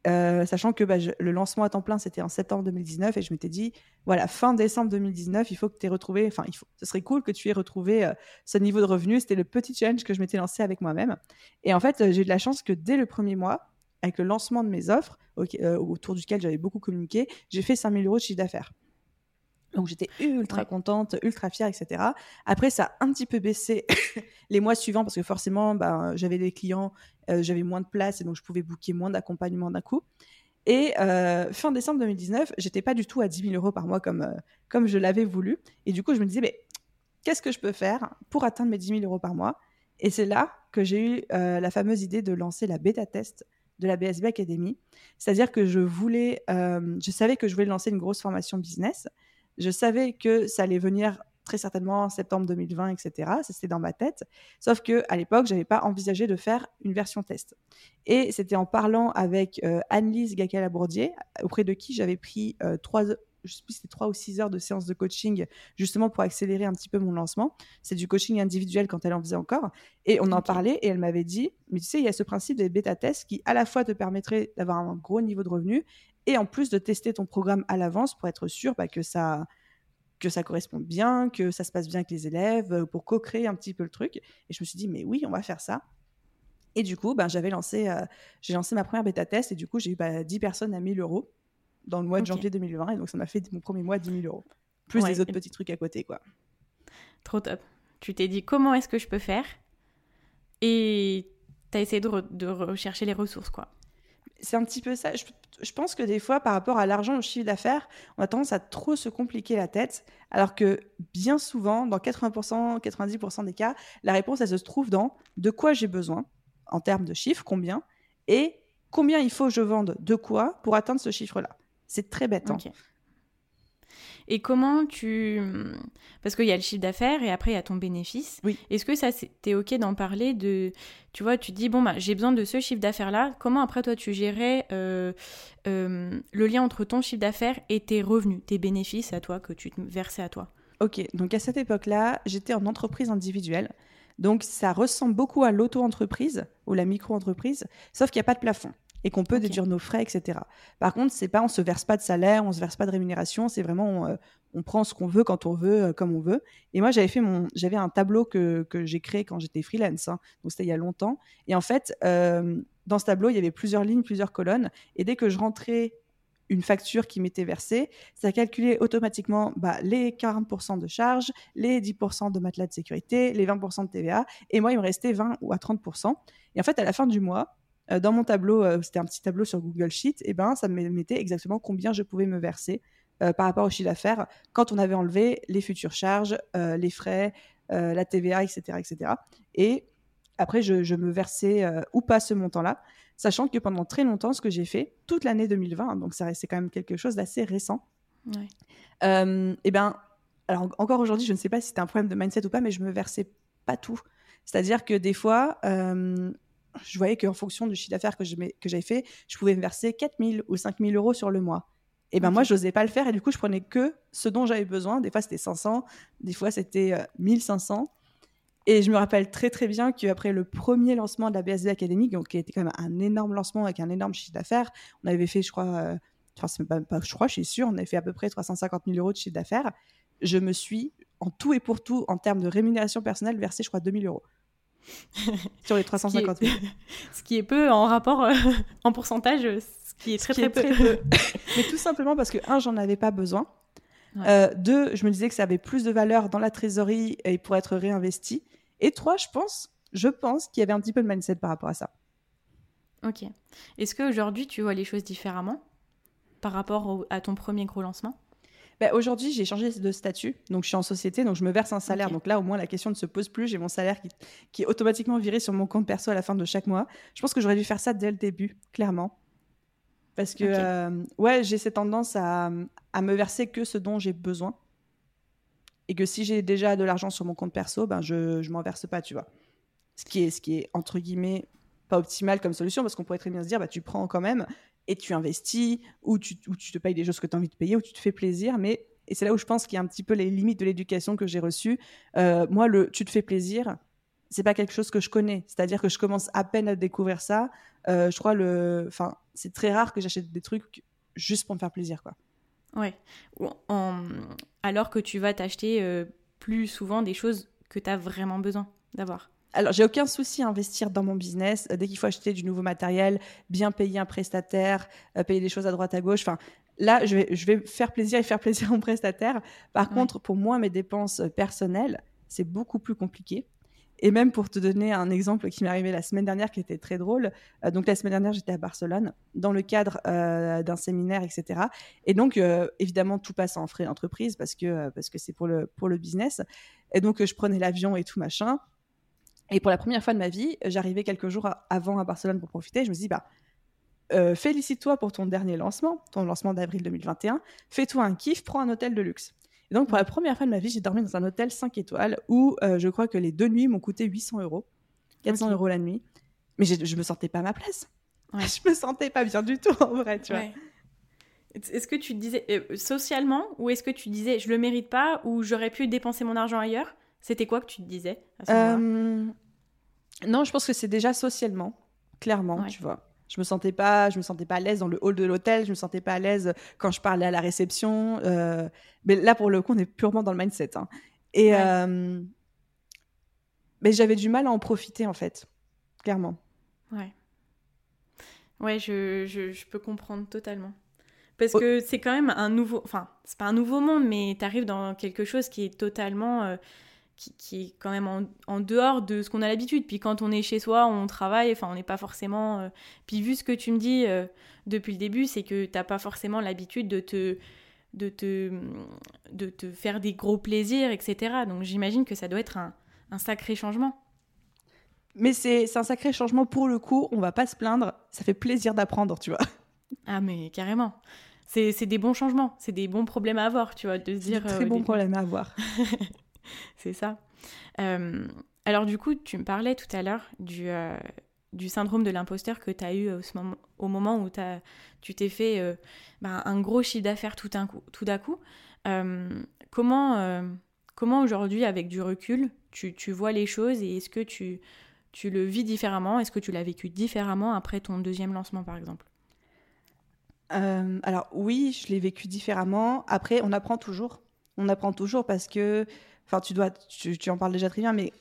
Euh, sachant que bah, le lancement à temps plein, c'était en septembre 2019, et je m'étais dit, voilà, fin décembre 2019, il faut que tu aies retrouvé, enfin, il faut, ce serait cool que tu aies retrouvé euh, ce niveau de revenu. C'était le petit challenge que je m'étais lancé avec moi-même. Et en fait, euh, j'ai eu de la chance que dès le premier mois, avec le lancement de mes offres, autour duquel j'avais beaucoup communiqué, j'ai fait 5000 euros de chiffre d'affaires. Donc j'étais ultra contente, ultra fière, etc. Après, ça a un petit peu baissé <laughs> les mois suivants parce que forcément, ben, j'avais des clients, euh, j'avais moins de place et donc je pouvais booker moins d'accompagnement d'un coup. Et euh, fin décembre 2019, j'étais pas du tout à 10 000 euros par mois comme, euh, comme je l'avais voulu. Et du coup, je me disais, mais qu'est-ce que je peux faire pour atteindre mes 10 000 euros par mois? Et c'est là que j'ai eu la fameuse idée de lancer la bêta test de la BSB Academy. C'est-à-dire que je voulais, je savais que je voulais lancer une grosse formation business. Je savais que ça allait venir très certainement en septembre 2020, etc. Ça, c'était dans ma tête. Sauf que à l'époque, j'avais pas envisagé de faire une version test. Et c'était en parlant avec euh, Anne-Lise Gacala-Bourdier, auprès de qui j'avais pris euh, trois, je sais plus c'était trois ou six heures de séance de coaching, justement pour accélérer un petit peu mon lancement. C'est du coaching individuel quand elle en faisait encore. Et on en parlait et elle m'avait dit, mais tu sais, il y a ce principe des bêta-tests qui à la fois te permettrait d'avoir un gros niveau de revenu et en plus de tester ton programme à l'avance pour être sûr bah, que ça que ça corresponde bien, que ça se passe bien avec les élèves, euh, pour co-créer un petit peu le truc. Et je me suis dit, mais oui, on va faire ça. Et du coup, ben, j'avais lancé, euh, j'ai lancé ma première bêta test et du coup, j'ai eu 10 bah, personnes à 1000 euros dans le mois de janvier 2020. Et donc, ça m'a fait mon premier mois à 10 000 euros. Plus des autres petits trucs à côté, quoi. Trop top. Tu t'es dit, comment est-ce que je peux faire? Et tu as essayé de, de rechercher les ressources, quoi c'est un petit peu ça. Je, pense que des fois, par rapport à l'argent, au chiffre d'affaires, on a tendance à trop se compliquer la tête, alors que bien souvent, dans 80%, 90% des cas, la réponse, elle se trouve dans de quoi j'ai besoin, en termes de chiffres, combien, et combien il faut que je vende de quoi pour atteindre ce chiffre-là. C'est très bête. Hein. Et comment tu... Parce qu'il y a le chiffre d'affaires et après il y a ton bénéfice. Oui. Est-ce que ça, t'es OK d'en parler de... Tu vois, tu dis, bon, bah, j'ai besoin de ce chiffre d'affaires-là. Comment après toi tu gérais euh, euh, le lien entre ton chiffre d'affaires et tes revenus, tes bénéfices à toi, que tu te versais à toi? Ok, donc à cette époque-là, j'étais en entreprise individuelle. Donc ça ressemble beaucoup à l'auto-entreprise ou la micro-entreprise, sauf qu'il n'y a pas de plafond et qu'on peut déduire nos frais, etc. Par contre, c'est pas, on se verse pas de salaire, on se verse pas de rémunération, c'est vraiment, on, euh, prend ce qu'on veut quand on veut, euh, comme on veut. Et moi, j'avais fait mon, j'avais un tableau que, que j'ai créé quand j'étais freelance, hein. donc c'était il y a longtemps. Et en fait, euh, dans ce tableau, il y avait plusieurs lignes, plusieurs colonnes, et dès que je rentrais une facture qui m'était versée, ça calculait automatiquement bah, les 40% de charges, les 10% de matelas de sécurité, les 20% de TVA, et moi, il me restait 20 ou à 30%. Et en fait, à la fin du mois, euh, dans mon tableau, euh, c'était un petit tableau sur Google Sheet, et ben ça me mettait exactement combien je pouvais me verser euh, par rapport au chiffre d'affaires quand on avait enlevé les futures charges, les frais, la TVA, etc., etc. Et après, je, me versais ou pas ce montant-là, sachant que pendant très longtemps, ce que j'ai fait toute l'année 2020, donc ça c'est quand même quelque chose d'assez récent. et ben, alors encore aujourd'hui, je ne sais pas si c'était un problème de mindset ou pas, mais je me versais pas tout. C'est-à-dire que des fois, je voyais qu'en fonction du chiffre d'affaires que j'avais fait, je pouvais me verser 4 000 ou 5 000 euros sur le mois. Et ben moi, je n'osais pas le faire et du coup, je prenais que ce dont j'avais besoin. Des fois, c'était 500, des fois, c'était 1500. Euh, et je me rappelle très très bien qu'après le premier lancement de la BSD Academy, donc, qui était quand même un énorme lancement avec un énorme chiffre d'affaires, on avait fait, je crois, euh, enfin, pas, pas, je crois, je suis sûre, on avait fait à peu près 350 000 euros de chiffre d'affaires. Je me suis, en tout et pour tout, en termes de rémunération personnelle, versé, je crois, 2 000 euros. <laughs> sur les 350 000. <laughs> Ce qui est peu en rapport, euh, <laughs> en pourcentage, ce qui est très très, peu. Mais tout simplement parce que, un, j'en avais pas besoin. Euh, deux, je me disais que ça avait plus de valeur dans la trésorerie et pour être réinvesti. Et trois, je pense, je pense qu'il y avait un petit peu de mindset par rapport à ça. Ok. Est-ce qu'aujourd'hui, tu vois les choses différemment par rapport à ton premier gros lancement? Bah, aujourd'hui, j'ai changé de statut. Donc, je suis en société, donc je me verse un salaire. Donc là, au moins, la question ne se pose plus. J'ai mon salaire qui, qui, est automatiquement viré sur mon compte perso à la fin de chaque mois. Je pense que j'aurais dû faire ça dès le début, clairement. Parce que, euh, ouais, j'ai cette tendance à, à, me verser que ce dont j'ai besoin. Et que si j'ai déjà de l'argent sur mon compte perso, ben je ne m'en verse pas, tu vois. Ce qui, est, ce qui est, entre guillemets, pas optimal comme solution, parce qu'on pourrait très bien se dire, bah, tu prends quand même et tu investis, ou tu, tu te payes des choses que tu as envie de payer, ou tu te fais plaisir, mais et c'est là où je pense qu'il y a un petit peu les limites de l'éducation que j'ai reçue. Euh, moi, le tu te fais plaisir, c'est pas quelque chose que je connais. C'est-à-dire que je commence à peine à découvrir ça. Euh, je crois le, enfin, c'est très rare que j'achète des trucs juste pour me faire plaisir, quoi. Ouais. Alors que tu vas t'acheter euh, plus souvent des choses que tu as vraiment besoin d'avoir alors, j'ai aucun souci à investir dans mon business. Euh, dès qu'il faut acheter du nouveau matériel, bien payer un prestataire, euh, payer des choses à droite à gauche. Enfin, là, je vais, je vais faire plaisir et faire plaisir à mon prestataire. Par contre, pour moi, mes dépenses euh, personnelles, c'est beaucoup plus compliqué. Et même pour te donner un exemple qui m'est arrivé la semaine dernière, qui était très drôle. donc la semaine dernière, j'étais à Barcelone dans le cadre d'un séminaire, etc. Et donc évidemment, tout passe en frais d'entreprise parce que parce que c'est pour le pour le business. Et donc je prenais l'avion et tout machin. Et pour la première fois de ma vie, j'arrivais quelques jours avant à Barcelone pour profiter. Je me suis dit, bah, euh, félicite-toi pour ton dernier lancement, ton lancement d'avril 2021. Fais-toi un kiff, prends un hôtel de luxe. Et donc, pour la première fois de ma vie, j'ai dormi dans un hôtel 5 étoiles où euh, je crois que les deux nuits m'ont coûté 800 euros. 400 euros la nuit. Mais je me sentais pas à ma place. Ouais. <laughs> Je me sentais pas bien du tout, en vrai, tu vois. Est-ce que tu disais euh, socialement ou est-ce que tu disais je le mérite pas ou j'aurais pu dépenser mon argent ailleurs? C'était quoi que tu te disais euh, Non, je pense que c'est déjà socialement, clairement, tu vois. Je me sentais pas, je me sentais pas à l'aise dans le hall de l'hôtel. Je me sentais pas à l'aise quand je parlais à la réception. Euh, mais là, pour le coup, on est purement dans le mindset. Hein. Et euh, mais j'avais du mal à en profiter en fait, clairement. Ouais. Ouais, je, je, peux comprendre totalement. Parce que c'est quand même un nouveau. Enfin, c'est pas un nouveau monde, mais tu arrives dans quelque chose qui est totalement qui, est quand même en, dehors de ce qu'on a l'habitude. Puis quand on est chez soi, on travaille, enfin on n'est pas forcément... Euh, puis vu ce que tu me dis euh, depuis le début, c'est que tu n'as pas forcément l'habitude de te, de, te, de te faire des gros plaisirs, etc. Donc j'imagine que ça doit être un, un sacré changement. Mais c'est un sacré changement pour le coup, on va pas se plaindre, ça fait plaisir d'apprendre, tu vois. Ah mais carrément. c'est des bons changements, c'est des bons problèmes à avoir, tu vois, de dire. Très bons problèmes à avoir. <laughs> <laughs> c'est ça. alors du coup, tu me parlais tout à l'heure du, du syndrome de l'imposteur que tu as eu au, moment, où tu t'es fait bah, un gros chiffre d'affaires tout, tout d'un coup. comment comment aujourd'hui, avec du recul, tu, tu, vois les choses et est-ce que tu, tu le vis différemment? Est-ce que tu l'as vécu différemment après ton deuxième lancement, par exemple? Euh, Alors oui, je l'ai vécu différemment. Après, on apprend toujours. On apprend toujours parce que, enfin, tu dois, tu, en parles déjà très bien, mais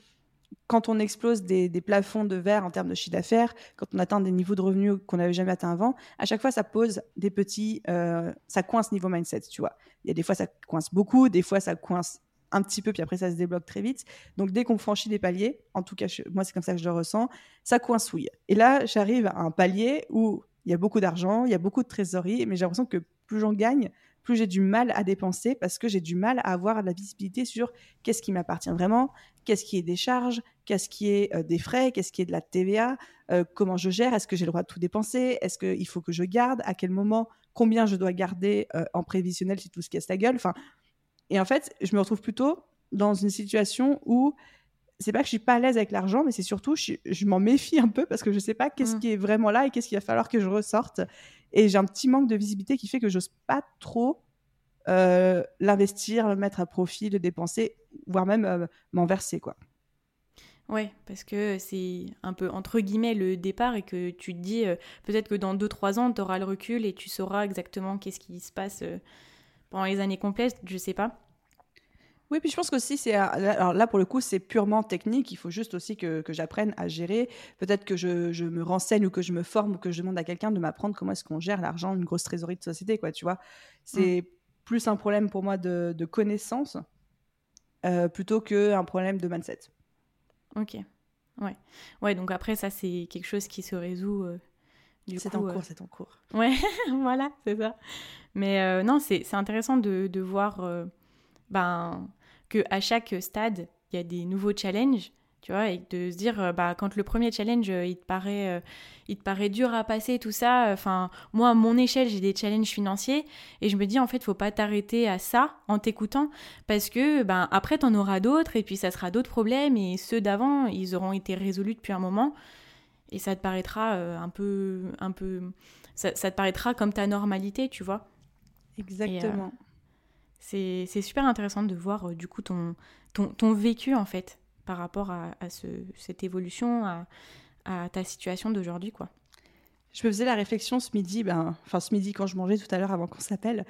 quand on explose des, plafonds de verre en termes de chiffre d'affaires, quand on atteint des niveaux de revenus qu'on n'avait jamais atteints avant, à chaque fois, ça pose des petits, euh, ça coince niveau mindset, tu vois. Il y a des fois, ça coince beaucoup, des fois, ça coince un petit peu, puis après ça se débloque très vite. Donc dès qu'on franchit des paliers, en tout cas moi c'est comme ça que je le ressens, ça coincouille. Et là j'arrive à un palier où il y a beaucoup d'argent, il y a beaucoup de trésorerie, mais j'ai l'impression que plus j'en gagne, plus j'ai du mal à dépenser parce que j'ai du mal à avoir la visibilité sur qu'est-ce qui m'appartient vraiment, qu'est-ce qui est des charges, qu'est-ce qui est euh, des frais, qu'est-ce qui est de la TVA, euh, comment je gère, est-ce que j'ai le droit de tout dépenser, est-ce qu'il faut que je garde, à quel moment, combien je dois garder euh, en prévisionnel si tout se casse la gueule. Enfin, et en fait, je me retrouve plutôt dans une situation où c'est pas que je suis pas à l'aise avec l'argent, mais c'est surtout je, je m'en méfie un peu parce que je sais pas qu'est-ce mm. qui est vraiment là et qu'est-ce qu'il va falloir que je ressorte. Et j'ai un petit manque de visibilité qui fait que j'ose pas trop euh, l'investir, le mettre à profit, le dépenser, voire même euh, m'en verser quoi. Ouais, parce que c'est un peu entre guillemets le départ et que tu te dis euh, peut-être que dans 2-3 ans tu auras le recul et tu sauras exactement qu'est-ce qui se passe pendant les années complètes, je sais pas. Oui, puis je pense qu'aussi, c'est. Alors là, pour le coup, c'est purement technique. Il faut juste aussi que, que j'apprenne à gérer. Peut-être que je, je, me renseigne ou que je me forme ou que je demande à quelqu'un de m'apprendre comment est-ce qu'on gère l'argent, une grosse trésorerie de société, quoi, tu vois. C'est mm. plus un problème pour moi de, de connaissance euh, plutôt qu'un problème de mindset. Ok. Ouais. Ouais, donc après, ça, c'est quelque chose qui se résout. Euh, c'est en cours, euh, c'est en cours. Ouais, <laughs> voilà, c'est ça. Mais euh, non, c'est intéressant de, de voir euh, ben, qu'à chaque stade, il y a des nouveaux challenges, tu vois, et de se dire, bah, quand le premier challenge, il te paraît, il te paraît dur à passer, tout ça, enfin, moi, à mon échelle, j'ai des challenges financiers, et je me dis, en fait, faut pas t'arrêter à ça en t'écoutant, parce que, ben, après, t'en auras d'autres, et puis ça sera d'autres problèmes, et ceux d'avant, ils auront été résolus depuis un moment et ça te paraîtra euh, un peu un peu ça, te paraîtra comme ta normalité tu vois. Exactement euh, c'est super intéressant de voir euh, du coup ton, ton, ton vécu en fait par rapport à, ce, cette évolution à, à ta situation d'aujourd'hui quoi je me faisais la réflexion ce midi ben enfin ce midi quand je mangeais tout à l'heure avant qu'on s'appelle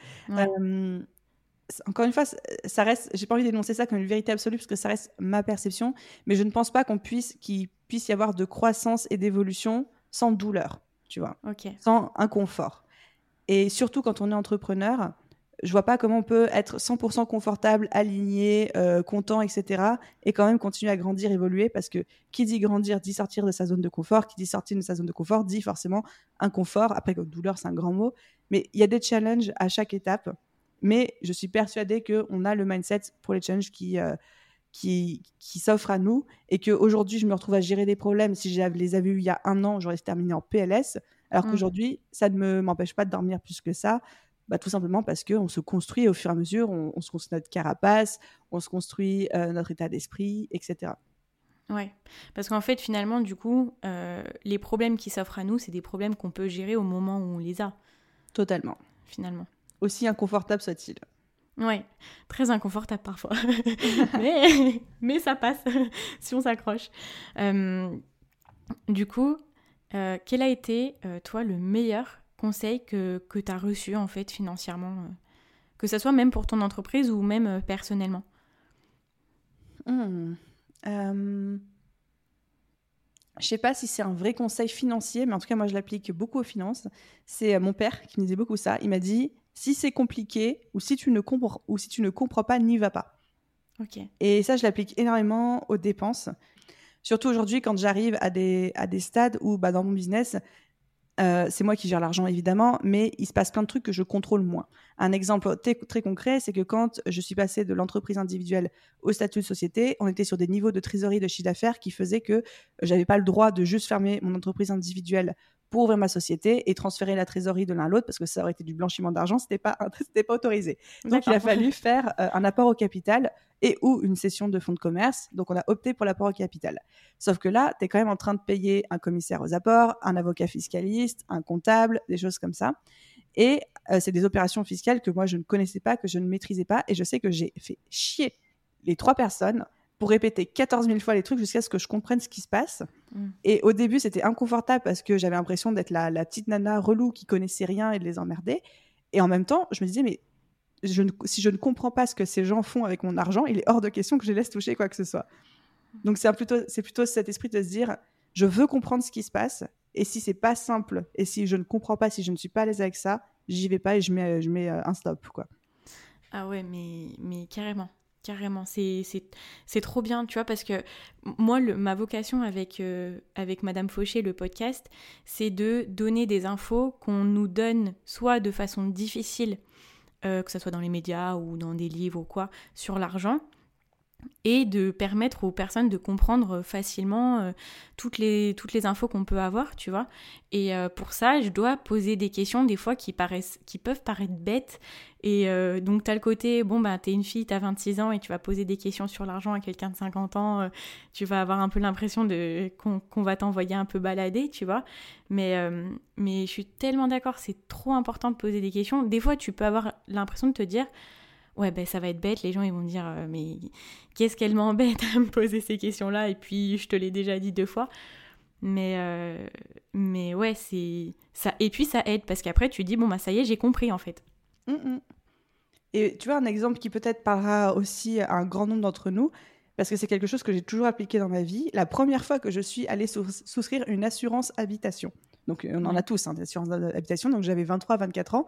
encore une fois, ça reste. J'ai pas envie d'énoncer ça comme une vérité absolue parce que ça reste ma perception, mais je ne pense pas qu'on puisse qu'il puisse y avoir de croissance et d'évolution sans douleur, tu vois, sans inconfort. Et surtout quand on est entrepreneur, je vois pas comment on peut être 100% confortable, aligné, euh, content, etc. et quand même continuer à grandir, évoluer parce que qui dit grandir dit sortir de sa zone de confort, qui dit sortir de sa zone de confort dit forcément inconfort. Après, douleur, c'est un grand mot, mais il y a des challenges à chaque étape mais je suis persuadée qu'on a le mindset pour les challenges qui, euh, qui, qui s'offrent à nous et qu'aujourd'hui, je me retrouve à gérer des problèmes. Si je les avais eu il y a un an, j'aurais terminé en PLS. Alors mm. qu'aujourd'hui, ça ne m'empêche pas de dormir plus que ça. Bah, tout simplement parce qu'on se construit au fur et à mesure, on, se construit notre carapace, on se construit euh, notre état d'esprit, etc. Ouais, parce qu'en fait, finalement, du coup, euh, les problèmes qui s'offrent à nous, c'est des problèmes qu'on peut gérer au moment où on les a. Totalement. Finalement aussi inconfortable soit-il. Oui, très inconfortable parfois. <laughs> mais, mais ça passe <laughs> si on s'accroche. Euh, du coup, euh, quel a été, toi, le meilleur conseil que, que tu as reçu, en fait, financièrement Que ce soit même pour ton entreprise ou même personnellement hmm, je sais pas si c'est un vrai conseil financier, mais en tout cas, moi, je l'applique beaucoup aux finances. C'est mon père qui me disait beaucoup ça. Il m'a dit si c'est compliqué ou si tu ne comprends ou si tu ne comprends pas, n'y va pas. Et ça, je l'applique énormément aux dépenses. Surtout aujourd'hui, quand j'arrive à des, à des stades où, bah, dans mon business, euh, c'est moi qui gère l'argent évidemment, mais il se passe plein de trucs que je contrôle moins. Un exemple très, concret, c'est que quand je suis passée de l'entreprise individuelle au statut de société, on était sur des niveaux de trésorerie de chiffre d'affaires qui faisaient que j'avais pas le droit de juste fermer mon entreprise individuelle pour ouvrir ma société et transférer la trésorerie de l'un à l'autre parce que ça aurait été du blanchiment d'argent, c'était pas <laughs> c'était pas autorisé. Donc il a fallu faire euh, un apport au capital et ou une cession de fonds de commerce. Donc on a opté pour l'apport au capital. Sauf que là, tu es quand même en train de payer un commissaire aux apports, un avocat fiscaliste, un comptable, des choses comme ça. Et euh, c'est des opérations fiscales que moi je ne connaissais pas, que je ne maîtrisais pas et je sais que j'ai fait chier les trois personnes pour répéter 14 000 fois les trucs jusqu'à ce que je comprenne ce qui se passe. Mm. Et au début, c'était inconfortable parce que j'avais l'impression d'être la, petite nana relou qui connaissait rien et de les emmerder. Et en même temps, je me disais, mais je si je ne comprends pas ce que ces gens font avec mon argent, il est hors de question que je les laisse toucher quoi que ce soit. Donc c'est plutôt, plutôt cet esprit de se dire, je veux comprendre ce qui se passe. Et si c'est pas simple, et si je ne comprends pas, si je ne suis pas à l'aise avec ça, j'y vais pas et je mets, je mets euh, un stop. quoi. Ah ouais, mais, mais carrément. Carrément, c'est trop bien, tu vois, parce que moi, ma vocation avec, euh, avec Madame Fauché, le podcast, c'est de donner des infos qu'on nous donne soit de façon difficile, euh, que ce soit dans les médias ou dans des livres ou quoi, sur l'argent, et de permettre aux personnes de comprendre facilement euh, toutes, les, toutes les infos qu'on peut avoir, tu vois. Et euh, pour ça, je dois poser des questions des fois qui, paraissent, qui peuvent paraître bêtes. Et euh, donc, tu as le côté, bon, bah, tu es une fille, tu as 26 ans et tu vas poser des questions sur l'argent à quelqu'un de 50 ans, tu vas avoir un peu l'impression de qu'on va t'envoyer un peu balader, tu vois. Mais, mais je suis tellement d'accord, c'est trop important de poser des questions. Des fois, tu peux avoir l'impression de te dire ouais, ben ça va être bête, les gens ils vont me dire, euh, mais qu'est-ce qu'elle m'embête à me poser ces questions-là Et puis je te l'ai déjà dit deux fois. Mais, euh, mais ouais, c'est ça. Et puis ça aide parce qu'après tu dis, bon, bah ça y est, j'ai compris en fait. Mm, mm. Et tu vois, un exemple qui peut-être parlera aussi à un grand nombre d'entre nous, parce que c'est quelque chose que j'ai toujours appliqué dans ma vie. La première fois que je suis allée souscrire une assurance habitation. Donc, on en a tous, hein, des assurances d'habitation. Donc, j'avais 23, 24 ans.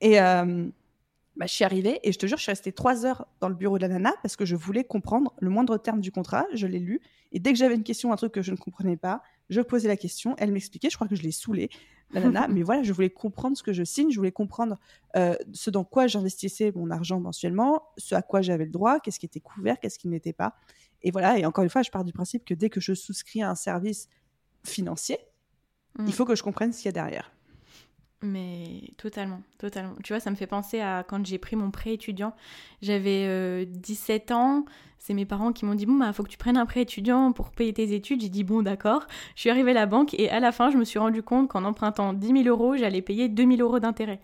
Et, euh, bah, je suis arrivée et je te jure, je suis restée trois heures dans le bureau de la nana parce que je voulais comprendre le moindre terme du contrat. Je l'ai lu et dès que j'avais une question, un truc que je ne comprenais pas, je posais la question. Elle m'expliquait. Je crois que je l'ai saoulée, la nana. <laughs> mais voilà, je voulais comprendre ce que je signe. Je voulais comprendre euh, ce dans quoi j'investissais mon argent mensuellement, ce à quoi j'avais le droit, qu'est-ce qui était couvert, qu'est-ce qui n'était pas. Et voilà. Et encore une fois, je pars du principe que dès que je souscris à un service financier, il mm. faut que je comprenne ce qu'il y a derrière. Mais totalement, totalement. Tu vois, ça me fait penser à quand j'ai pris mon prêt étudiant. J'avais 17 euh, ans, c'est mes parents qui m'ont dit Bon, bah, faut que tu prennes un prêt étudiant pour payer tes études. J'ai dit Bon, d'accord. Je suis arrivée à la banque et à la fin, je me suis rendu compte qu'en empruntant 10 000 euros, j'allais payer 2 000 euros d'intérêt.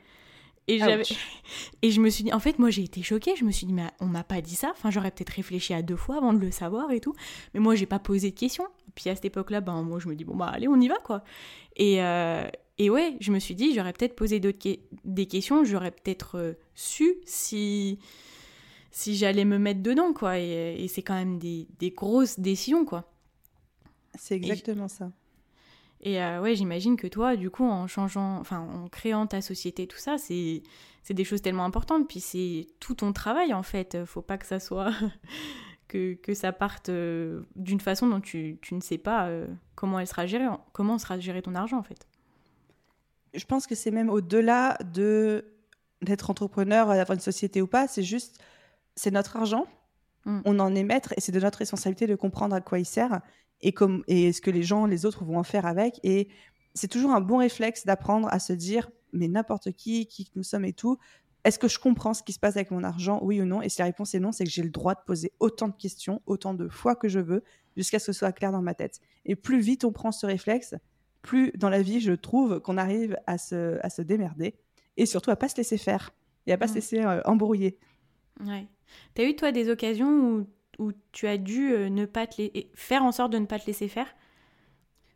Et, j'avais... <laughs> et je me suis dit, en fait, moi j'ai été choquée. Je me suis dit, mais on m'a pas dit ça. Enfin, j'aurais peut-être réfléchi à deux fois avant de le savoir et tout. Mais moi, j'ai pas posé de questions. Puis à cette époque-là, ben, moi je me dis, bon, bah allez, on y va quoi. Et, euh, et ouais, je me suis dit, j'aurais peut-être posé d'autres des questions, j'aurais peut-être euh, su si, si j'allais me mettre dedans, quoi. Et, c'est quand même des, des, grosses décisions, quoi. C'est exactement ça. Et euh, ouais, j'imagine que toi, du coup, en changeant, enfin, en créant ta société, tout ça, c'est des choses tellement importantes. Puis c'est tout ton travail, en fait. Faut pas que ça soit. <laughs> que, que, ça parte euh, d'une façon dont tu, tu, ne sais pas comment elle sera gérée, comment sera géré ton argent, en fait je pense que c'est même au-delà de d'être entrepreneur, d'avoir une société ou pas. C'est juste, c'est notre argent. Mm. On en est maître et c'est de notre responsabilité de comprendre à quoi il sert et, comme, et ce que les gens, les autres vont en faire avec. Et c'est toujours un bon réflexe d'apprendre à se dire, mais n'importe qui, qui nous sommes et tout, est-ce que je comprends ce qui se passe avec mon argent, oui ou non? Et si la réponse est non, c'est que j'ai le droit de poser autant de questions, autant de fois que je veux, jusqu'à ce que ce soit clair dans ma tête. Et plus vite on prend ce réflexe, plus dans la vie, je trouve qu'on arrive à se, à se démerder et surtout à pas se laisser faire et à pas se laisser euh, embrouiller. Ouais. T'as eu toi des occasions où, où tu as dû euh, ne pas te faire en sorte de ne pas te laisser faire?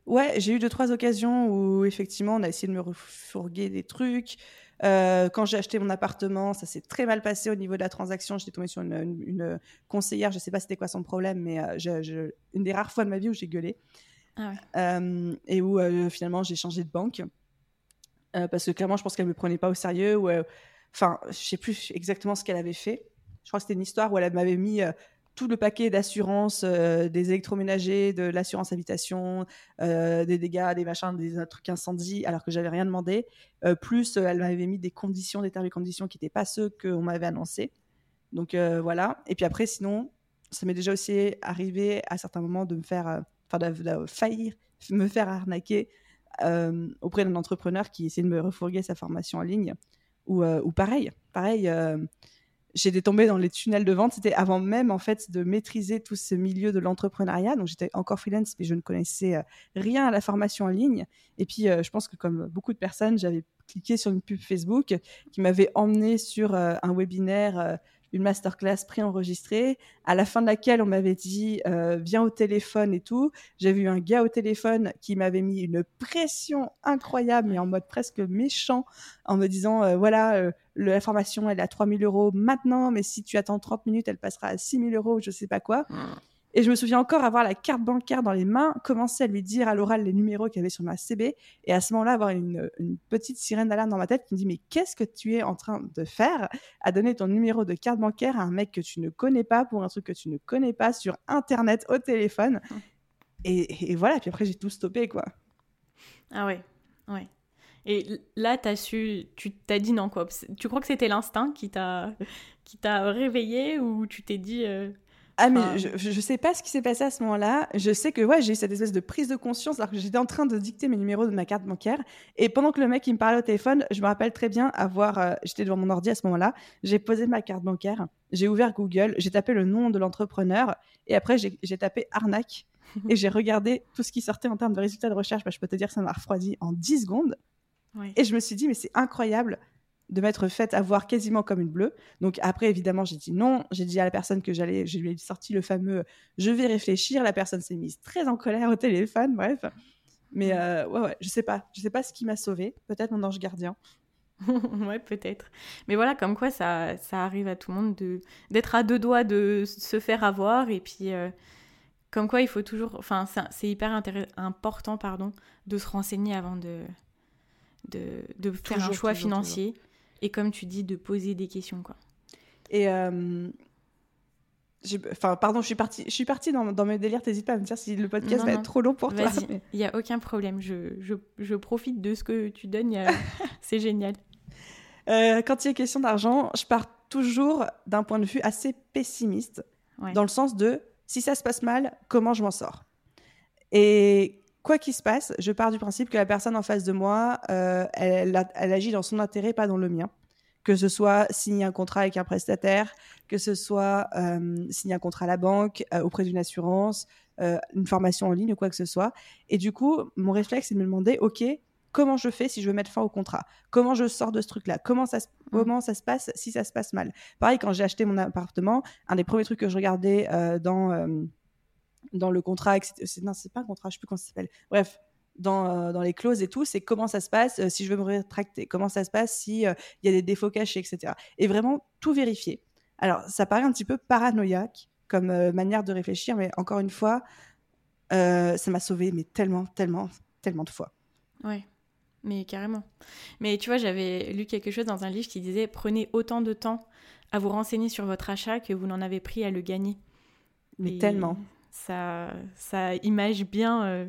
Ouais, j'ai eu deux trois occasions où effectivement on a essayé de me refourguer des trucs. Euh, quand j'ai acheté mon appartement, ça s'est très mal passé au niveau de la transaction. J'étais tombée sur une, une, conseillère, je sais pas c'était quoi son problème, mais une des rares fois de ma vie où j'ai gueulé. Ah euh, et où euh, finalement j'ai changé de banque euh, parce que clairement je pense qu'elle me prenait pas au sérieux ou enfin je sais plus exactement ce qu'elle avait fait. Je crois que c'était une histoire où elle m'avait mis tout le paquet d'assurance des électroménagers, de l'assurance habitation, des dégâts, des machins, des trucs incendies, alors que j'avais rien demandé. plus, elle m'avait mis des conditions, des termes et conditions qui n'étaient pas ceux qu'on m'avait annoncés. Donc voilà. Et puis après, sinon, ça m'est déjà aussi arrivé à certains moments de me faire enfin de, faillir me faire arnaquer auprès d'un entrepreneur qui essaie de me refourguer sa formation en ligne. Ou, ou pareil, pareil j'étais tombée dans les tunnels de vente. C'était avant même en fait de maîtriser tout ce milieu de l'entrepreneuriat. Donc j'étais encore freelance, mais je ne connaissais euh, rien à la formation en ligne. Et puis euh, je pense que comme beaucoup de personnes, j'avais cliqué sur une pub Facebook qui m'avait emmené sur euh, un webinaire une masterclass préenregistrée, à la fin de laquelle on m'avait dit euh, viens au téléphone et tout. J'ai vu un gars au téléphone qui m'avait mis une pression incroyable, mais en mode presque méchant, en me disant euh, voilà, euh, la formation elle est à 3000 euros maintenant, mais si tu attends 30 minutes, elle passera à 6000 euros, je sais pas quoi. Mmh. Et je me souviens encore avoir la carte bancaire dans les mains, commencer à lui dire à l'oral les numéros qu'il y avait sur ma CB, et à ce moment-là avoir une, petite sirène d'alarme dans ma tête qui me dit mais qu'est-ce que tu es en train de faire? À donner ton numéro de carte bancaire à un mec que tu ne connais pas pour un truc que tu ne connais pas sur Internet au téléphone. Hum. Et, voilà, puis après j'ai tout stoppé quoi. Ah ouais, ouais. Et là, as su, tu t'as dit non quoi. Tu crois que c'était l'instinct qui t'a qui t'a réveillé ou tu t'es dit euh, ah, mais je, je sais pas ce qui s'est passé à ce moment-là. Je sais que ouais, j'ai eu cette espèce de prise de conscience alors que j'étais en train de dicter mes numéros de ma carte bancaire. Et pendant que le mec il me parlait au téléphone, je me rappelle très bien avoir. Euh, j'étais devant mon ordi à ce moment-là. J'ai posé ma carte bancaire. J'ai ouvert Google. J'ai tapé le nom de l'entrepreneur. Et après, j'ai tapé arnaque. <laughs> et j'ai regardé tout ce qui sortait en termes de résultats de recherche. Bah, je peux te dire que ça m'a refroidi en 10 secondes. Et je me suis dit, mais c'est incroyable de m'être faite avoir quasiment comme une bleue. Donc après, évidemment, j'ai dit non. J'ai dit à la personne que j'allais, je lui ai sorti le fameux je vais réfléchir. La personne s'est mise très en colère au téléphone, bref. Mais euh, ouais, ouais, je sais pas. Je sais pas ce qui m'a sauvé. Peut-être mon ange gardien. <laughs> ouais, peut-être. Mais voilà, comme quoi ça, ça arrive à tout le monde de d'être à deux doigts de se faire avoir. Et puis, euh, comme quoi il faut toujours. Enfin, c'est hyper important pardon, de se renseigner avant de, de, de faire un choix financier et comme tu dis, de poser des questions. Quoi. Et. Euh, enfin, pardon, je suis partie, je suis partie dans, dans mes délires. T'hésites pas à me dire si le podcast va être trop long pour toi. Il n'y a aucun problème. Je, je, je, profite de ce que tu donnes. <laughs> C'est génial. Euh, quand il y a question d'argent, je pars toujours d'un point de vue assez pessimiste, dans le sens de si ça se passe mal, comment je m'en sors? Et quoi qu'il se passe, je pars du principe que la personne en face de moi, euh, elle, agit dans son intérêt, pas dans le mien. Que ce soit signer un contrat avec un prestataire, que ce soit euh, signer un contrat à la banque, euh, auprès d'une assurance, une formation en ligne ou quoi que ce soit. Et du coup, mon réflexe, c'est de me demander, OK, comment je fais si je veux mettre fin au contrat? Comment je sors de ce truc-là? Comment ça, se, mmh. comment ça se passe si ça se passe mal? Pareil, quand j'ai acheté mon appartement, un des premiers trucs que je regardais dans dans le contrat, non, c'est pas un contrat, je sais plus comment ça s'appelle. Bref, dans, euh, dans, les clauses et tout, c'est comment ça se passe euh, si je veux me rétracter, comment ça se passe si euh, il y a des défauts cachés, etc. Et vraiment tout vérifier. Alors, ça paraît un petit peu paranoïaque comme manière de réfléchir, mais encore une fois, ça m'a sauvé, mais tellement, tellement, tellement de fois. Ouais, mais carrément. Mais tu vois, j'avais lu quelque chose dans un livre qui disait prenez autant de temps à vous renseigner sur votre achat que vous n'en avez pris à le gagner. Mais tellement ça, ça image bien euh,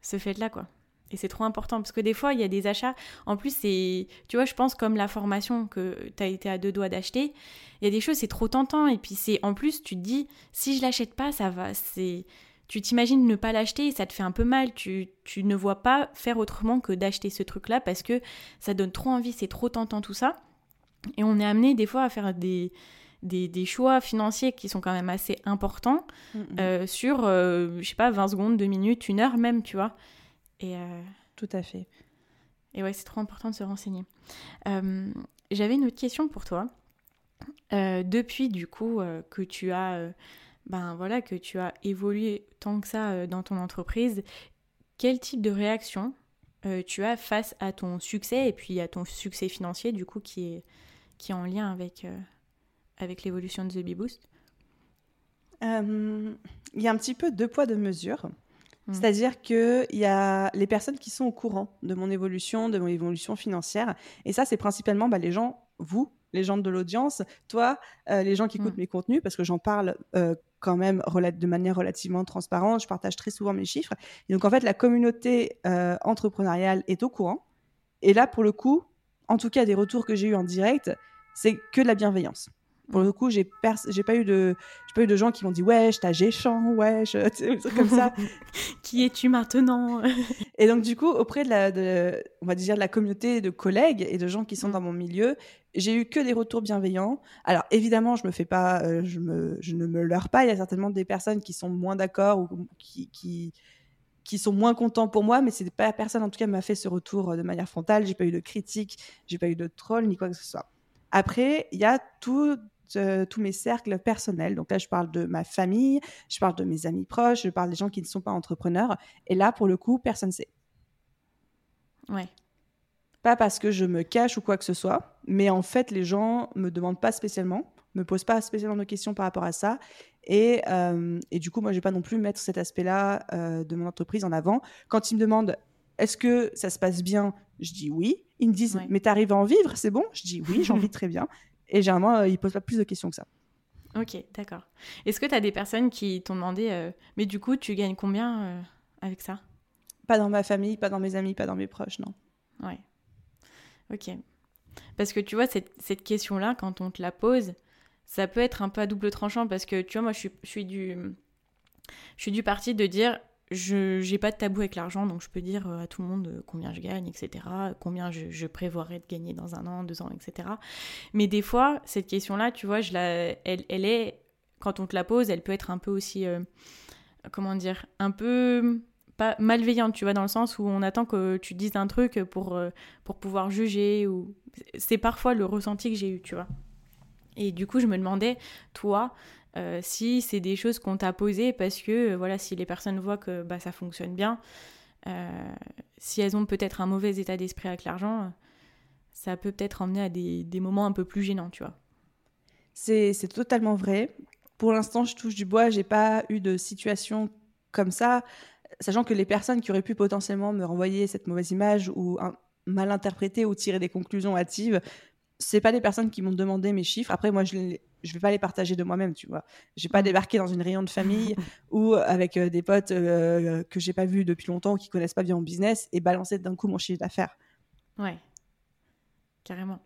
ce fait-là, quoi. Et c'est trop important parce que des fois, il y a des achats. En plus, c'est, tu vois, je pense comme la formation que tu as été à deux doigts d'acheter, il y a des choses, c'est trop tentant. Et puis, c'est en plus, tu te dis, si je l'achète pas, ça va. C'est, tu t'imagines ne pas l'acheter et ça te fait un peu mal. Tu, tu ne vois pas faire autrement que d'acheter ce truc-là parce que ça donne trop envie, c'est trop tentant tout ça. Et on est amené des fois à faire des, des, choix financiers qui sont quand même assez importants mm, mm. Euh, sur, euh, je sais pas, 20 secondes, 2 minutes, une heure même, tu vois. Et, euh, Tout à fait. Et ouais, c'est trop important de se renseigner. J'avais une autre question pour toi. depuis, du coup, que tu as... ben voilà, que tu as évolué tant que ça dans ton entreprise, quel type de réaction tu as face à ton succès et puis à ton succès financier, du coup, qui est, qui est en lien avec, avec l'évolution de The Bee Boost euh, Il y a un petit peu deux poids, deux mesures. Hmm. C'est-à-dire qu'il y a les personnes qui sont au courant de mon évolution, de mon évolution financière. Et ça, c'est principalement bah, les gens, vous, les gens de l'audience, toi, euh, les gens qui écoutent hmm. mes contenus, parce que j'en parle euh, quand même de manière relativement transparente. Je partage très souvent mes chiffres. Et donc, en fait, la communauté entrepreneuriale est au courant. Et là, pour le coup, en tout cas, des retours que j'ai eus en direct, c'est que de la bienveillance Pour le coup, j'ai pas eu de j'ai pas eu de gens qui m'ont dit ouais, je t'ai champ, ouais, je... comme ça. <laughs> qui es-tu maintenant? <laughs> Et donc du coup, auprès de la de, on va dire de la communauté de collègues et de gens qui sont mm. dans mon milieu, j'ai eu que des retours bienveillants. Alors évidemment, je me fais pas euh, je me je ne me leurre pas, il y a certainement des personnes qui sont moins d'accord ou qui, qui qui sont moins contents pour moi, mais c'est pas personne en tout cas m'a fait ce retour euh, de manière frontale. J'ai pas eu de critiques, j'ai pas eu de trolls ni quoi que ce soit. Après, il y a tout euh, tous mes cercles personnels. Donc là, je parle de ma famille, je parle de mes amis proches, je parle des gens qui ne sont pas entrepreneurs. Et là, pour le coup, personne ne sait. Ouais. Pas parce que je me cache ou quoi que ce soit, mais en fait, les gens me demandent pas spécialement, me posent pas spécialement de questions par rapport à ça. Et, euh, et du coup, moi, je vais pas non plus mettre cet aspect-là euh, de mon entreprise en avant. Quand ils me demandent est-ce que ça se passe bien, je dis oui. Ils me disent mais t'arrives à en vivre, c'est bon? Je dis oui, j'en vis <laughs> très bien. Et généralement, euh, ils posent pas plus de questions que ça. Ok, d'accord. Est-ce que tu as des personnes qui t'ont demandé, euh, mais du coup, tu gagnes combien euh, avec ça? Pas dans ma famille, pas dans mes amis, pas dans mes proches, non. Ouais. Ok. Parce que tu vois, cette, cette question-là, quand on te la pose, ça peut être un peu à double tranchant parce que tu vois, moi, je suis, je suis du. Je suis du parti de dire je n'ai pas de tabou avec l'argent, donc je peux dire euh, à tout le monde euh, combien je gagne, etc., combien je, je, prévoirais de gagner dans un an, deux ans, etc. Mais des fois, cette question-là, tu vois, je la, elle, est, quand on te la pose, elle peut être un peu aussi, euh, comment dire, un peu pas malveillante, tu vois, dans le sens où on attend que tu dises un truc pour, pour pouvoir juger, ou c'est parfois le ressenti que j'ai eu, tu vois. Et du coup, je me demandais, toi, euh, si c'est des choses qu'on t'a posées parce que euh, voilà si les personnes voient que bah, ça fonctionne bien euh, si elles ont peut-être un mauvais état d'esprit avec l'argent ça peut peut-être emmener à des, des, moments un peu plus gênants tu vois. C'est totalement vrai. Pour l'instant je touche du bois j'ai pas eu de situation comme ça sachant que les personnes qui auraient pu potentiellement me renvoyer cette mauvaise image ou mal interpréter ou tirer des conclusions hâtives c'est pas des personnes qui m'ont demandé mes chiffres. Après, moi, je ne je vais pas les partager de moi-même, tu vois. J'ai pas mm. débarqué dans une réunion de famille <laughs> ou avec euh, des potes euh, que j'ai pas vus depuis longtemps, qui connaissent pas bien mon business et balancer d'un coup mon chiffre d'affaires. Ouais, carrément.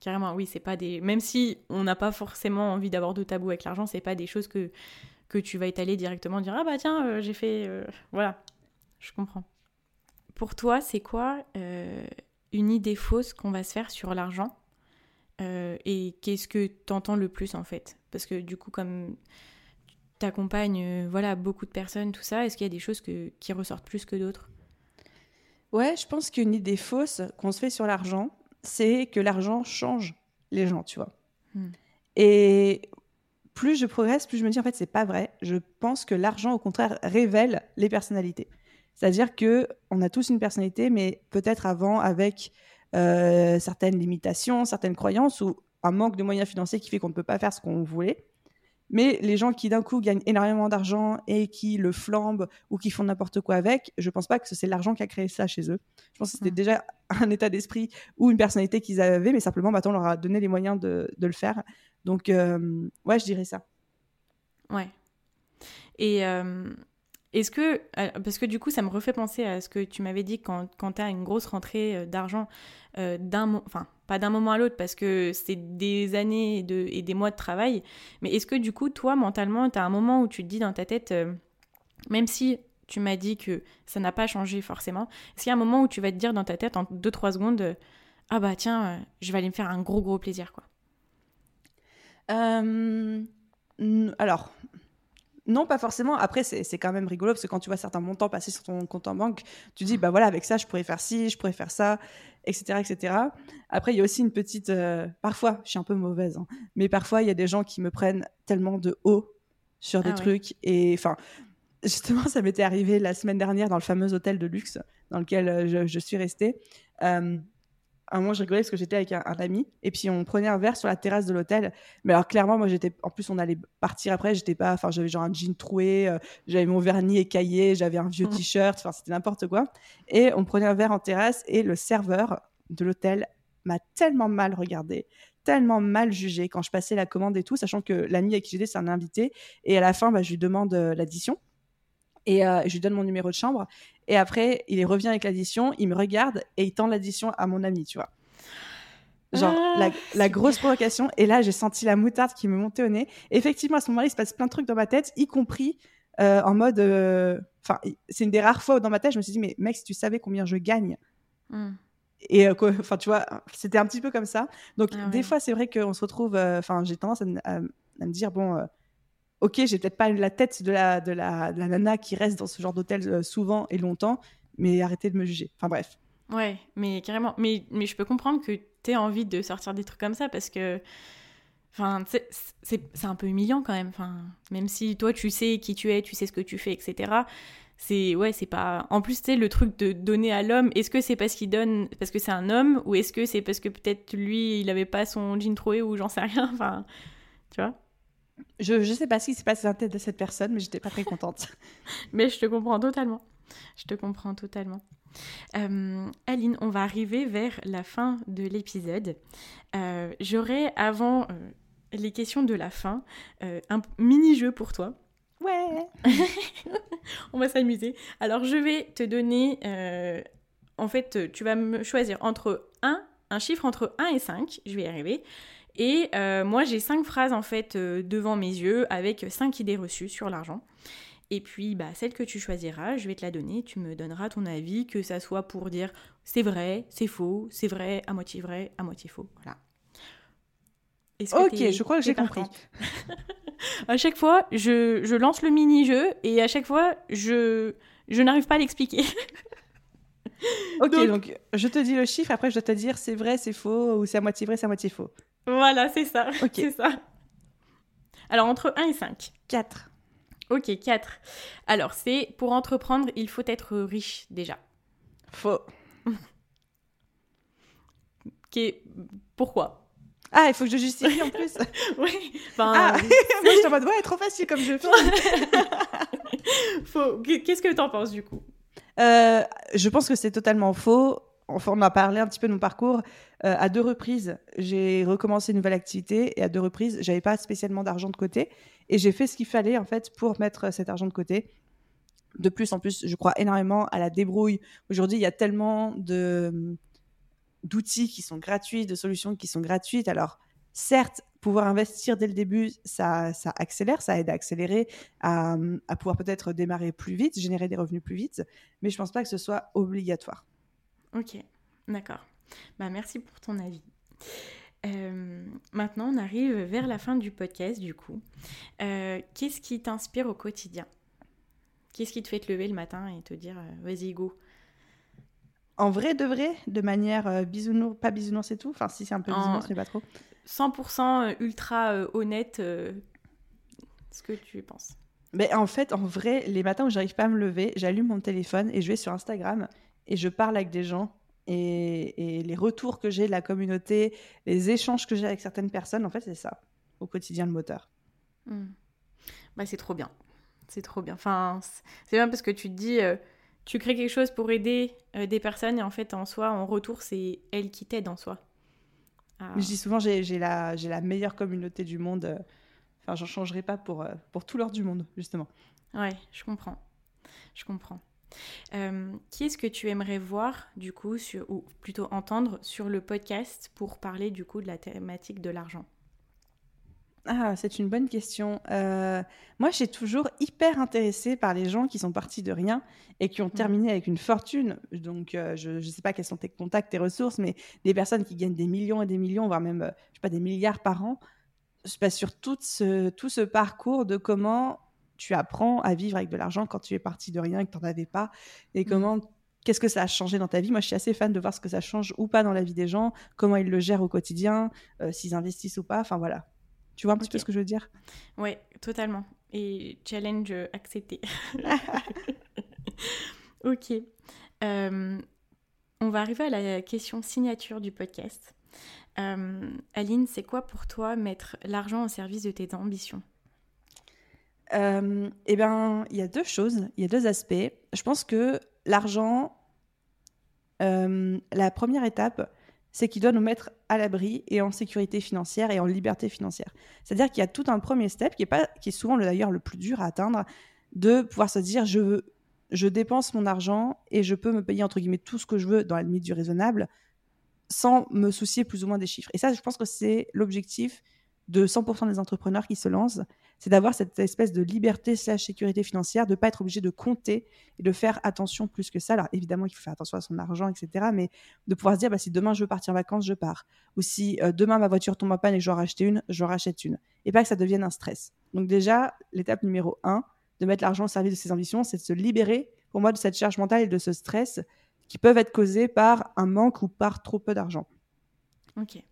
Carrément, oui, c'est pas des. Même si on n'a pas forcément envie d'avoir de tabou avec l'argent, c'est pas des choses que, que tu vas étaler directement, dire Ah bah tiens, euh, j'ai fait. Voilà, je comprends. Pour toi, c'est quoi une idée fausse qu'on va se faire sur l'argent? Euh, et qu'est-ce que tu entends le plus en fait? Parce que du coup, comme tu accompagnes euh, voilà, beaucoup de personnes, tout ça, est-ce qu'il y a des choses que, qui ressortent plus que d'autres? Ouais, je pense qu'une idée fausse qu'on se fait sur l'argent, c'est que l'argent change les gens, tu vois. Hmm. Et plus je progresse, plus je me dis en fait c'est pas vrai. Je pense que l'argent au contraire révèle les personnalités. C'est-à-dire que on a tous une personnalité, mais peut-être avant avec euh, certaines limitations, certaines croyances ou un manque de moyens financiers qui fait qu'on ne peut pas faire ce qu'on voulait. Mais les gens qui d'un coup gagnent énormément d'argent et qui le flambent ou qui font n'importe quoi avec, je pense pas que c'est l'argent qui a créé ça chez eux. Je pense que c'était hmm. déjà un état d'esprit ou une personnalité qu'ils avaient, mais simplement maintenant on leur a donné les moyens de, de le faire. Donc euh, ouais, je dirais ça. Ouais. Et euh, est-ce que, euh, parce que du coup, ça me refait penser à ce que tu m'avais dit quand, quand tu as une grosse rentrée euh, d'argent euh, d'un, enfin, pas d'un moment à l'autre parce que c'est des années et des mois de travail, mais est-ce que du coup, toi, mentalement, tu as un moment où tu te dis dans ta tête, même si tu m'as dit que ça n'a pas changé forcément, est-ce qu'il y a un moment où tu vas te dire dans ta tête en 2-3 secondes, ah bah tiens, je vais aller me faire un gros gros plaisir, quoi Alors, non, pas forcément. Après, c'est quand même rigolo parce que quand tu vois certains montants passer sur ton compte en banque, tu dis, bah voilà, avec ça, je pourrais faire ci, je pourrais faire ça, etc. etc. Après, il y a aussi une petite. Euh, parfois, je suis un peu mauvaise, hein, mais parfois, il y a des gens qui me prennent tellement de haut sur des ah trucs. Et enfin, justement, ça m'était arrivé la semaine dernière dans le fameux hôtel de luxe dans lequel euh, je, suis restée. Euh, un moment, je rigolais parce que j'étais avec un, ami et puis on prenait un verre sur la terrasse de l'hôtel. Mais alors, clairement, moi, j'étais. En plus, on allait partir après. J'étais pas. Enfin, j'avais genre un jean troué, euh, j'avais mon vernis écaillé, j'avais un vieux mmh. <laughs> t-shirt. Enfin, c'était n'importe quoi. Et on prenait un verre en terrasse et le serveur de l'hôtel m'a tellement mal regardé, tellement mal jugé quand je passais la commande et tout, sachant que l'ami avec qui j'étais, c'est un invité. Et à la fin, bah, je lui demande euh, l'addition. Et euh, je lui donne mon numéro de chambre. Et après, il revient avec l'addition, il me regarde et il tend l'addition à mon ami, tu vois. Genre, la, Ah, la grosse provocation. Et là, j'ai senti la moutarde qui me montait au nez. Effectivement, à ce moment-là, il se passe plein de trucs dans ma tête, y compris euh, en mode. euh, Enfin, c'est une des rares fois où dans ma tête, je me suis dit, mais mec, si tu savais combien je gagne. Hmm. Et enfin, tu vois, c'était un petit peu comme ça. Donc, Ah des ouais. fois, c'est vrai qu'on se retrouve. Enfin, j'ai tendance à, me- à me- à me dire, bon, ok, j'ai peut-être pas la tête de la, de, la, de la nana qui reste dans ce genre d'hôtel euh, souvent et longtemps, mais arrêtez de me juger. Enfin, bref. Ouais, mais carrément. Mais, mais je peux comprendre que tu envie de sortir des trucs comme ça parce que. Enfin, c'est un peu humiliant quand même. Enfin, même si toi, tu sais qui tu es, tu sais ce que tu fais, etc. C'est. Ouais, c'est pas. En plus, tu le truc de donner à l'homme, est-ce que c'est parce qu'il donne. Parce que c'est un homme ou est-ce que c'est parce que peut-être lui, il avait pas son jean troué ou j'en sais rien. Enfin, tu vois? Je, je sais pas ce qui s'est passé dans la tête de cette personne, mais j'étais pas très contente. <laughs> Mais je te comprends totalement. Je te comprends totalement. Euh, Aline, on va arriver vers la fin de l'épisode. Euh, J'aurais, avant euh, les questions de la fin, euh, un mini-jeu pour toi. Ouais. <laughs> On va s'amuser. Alors, je vais te donner... en fait, tu vas me choisir entre 1, un chiffre entre 1 et 5. Je vais y arriver. Et euh, moi, j'ai 5 phrases, en fait, euh, devant mes yeux, avec 5 idées reçues sur l'argent. Et puis, bah, celle que tu choisiras, je vais te la donner. Tu me donneras ton avis, que ça soit pour dire c'est vrai, c'est faux, c'est vrai, à moitié vrai, à moitié faux. Voilà. Ok, je crois que j'ai compris. <laughs> à chaque fois, je, je lance le mini-jeu et à chaque fois, je, je n'arrive pas à l'expliquer. <laughs> Ok, Donc- donc... je te dis le chiffre, après je dois te dire c'est vrai, c'est faux, ou c'est à moitié vrai, c'est à moitié faux. Voilà, c'est ça. <laughs> Ok. C'est ça. Alors, entre 1 et 5. 4. Ok, 4. Alors, c'est pour entreprendre, il faut être riche déjà. Faux. Pourquoi? Ah, il faut que je justifie en plus. <laughs> Oui. Ah, <laughs> moi je suis en mode ouais, trop facile comme jeu. faut... Qu'est-ce que t'en penses du coup? Euh, je pense que c'est totalement faux. Enfin, on a parlé un petit peu de mon parcours. Euh, à deux reprises, j'ai recommencé une nouvelle activité et à deux reprises, j'avais pas spécialement d'argent de côté et j'ai fait ce qu'il fallait en fait pour mettre cet argent de côté. De plus en plus, je crois énormément à la débrouille. Aujourd'hui, il y a tellement de d'outils qui sont gratuits, de solutions qui sont gratuites. Alors, certes, pouvoir investir dès le début, ça, accélère, ça aide à accélérer, à, à pouvoir peut-être démarrer plus vite, générer des revenus plus vite, mais je pense pas que ce soit obligatoire. Ok, d'accord. Bah, merci pour ton avis. Euh, maintenant, on arrive vers la fin du podcast, du coup. Euh, Qu'est-ce qui t'inspire au quotidien? Qu'est-ce qui te fait te lever le matin et te dire euh, vas-y, go? En vrai de vrai, de manière bisounours, pas bisounours et tout, enfin si c'est un peu bisounours, mais pas trop. 100% ultra honnête, ce que tu penses. Mais en fait, en vrai, les matins où j'arrive pas à me lever, j'allume mon téléphone et je vais sur Instagram et je parle avec des gens. Et, et les retours que j'ai de la communauté, les échanges que j'ai avec certaines personnes, en fait, c'est ça, au quotidien, le moteur. Hmm. Bah, c'est trop bien. C'est trop bien. Enfin, c'est- bien parce que tu te dis, euh, tu crées quelque chose pour aider euh, des personnes et en fait, en soi, en retour, c'est elle qui t'aide en soi. Ah. Je dis souvent, j'ai la, la meilleure communauté du monde. euh, Enfin, j'en changerai pas pour, pour tout l'or du monde, justement. Ouais, je comprends. Je comprends. Euh, qui est-ce que tu aimerais voir, du coup, sur, ou plutôt entendre sur le podcast pour parler, du coup, de la thématique de l'argent? Ah, c'est une bonne question. Euh, moi, j'ai toujours hyper intéressée par les gens qui sont partis de rien et qui ont terminé avec une fortune. Donc, euh, je ne sais pas quels sont tes contacts, tes ressources, mais des personnes qui gagnent des millions et des millions, voire même, euh, je sais pas, des milliards par an, pas sur tout ce, tout ce parcours de comment tu apprends à vivre avec de l'argent quand tu es parti de rien et que tu n'en avais pas, et comment qu'est-ce que ça a changé dans ta vie? Moi, je suis assez fan de voir ce que ça change ou pas dans la vie des gens, comment ils le gèrent au quotidien, euh, s'ils investissent ou pas. Enfin, voilà. Tu vois un petit Ok. peu ce que je veux dire? Ouais, totalement. Et challenge accepté. <laughs> ok. Euh, on va arriver à la question signature du podcast. Euh, Aline, c'est quoi pour toi mettre l'argent au service de tes ambitions? Euh, Eh bien, il y a deux choses, il y a deux aspects. Je pense que l'argent, euh, la première étape, c'est qu'il doit nous mettre à l'abri et en sécurité financière et en liberté financière. C'est-à-dire qu'il y a tout un premier step qui est, pas, qui est souvent le- d'ailleurs le plus dur à atteindre, de pouvoir se dire je, je dépense mon argent et je peux me payer entre guillemets tout ce que je veux dans la limite du raisonnable sans me soucier plus ou moins des chiffres. Et ça, je pense que c'est l'objectif de 100% des entrepreneurs qui se lancent, c'est d'avoir cette espèce de liberté slash sécurité financière, de ne pas être obligé de compter et de faire attention plus que ça. Alors évidemment, il faut faire attention à son argent, etc. Mais de pouvoir se dire, bah, si demain je veux partir en vacances, je pars. Ou si euh, demain ma voiture tombe en panne et que je dois racheter une, je rachète une. Et pas que ça devienne un stress. Donc déjà, l'étape numéro un, de mettre l'argent au service de ses ambitions, c'est de se libérer, pour moi, de cette charge mentale et de ce stress qui peuvent être causés par un manque ou par trop peu d'argent.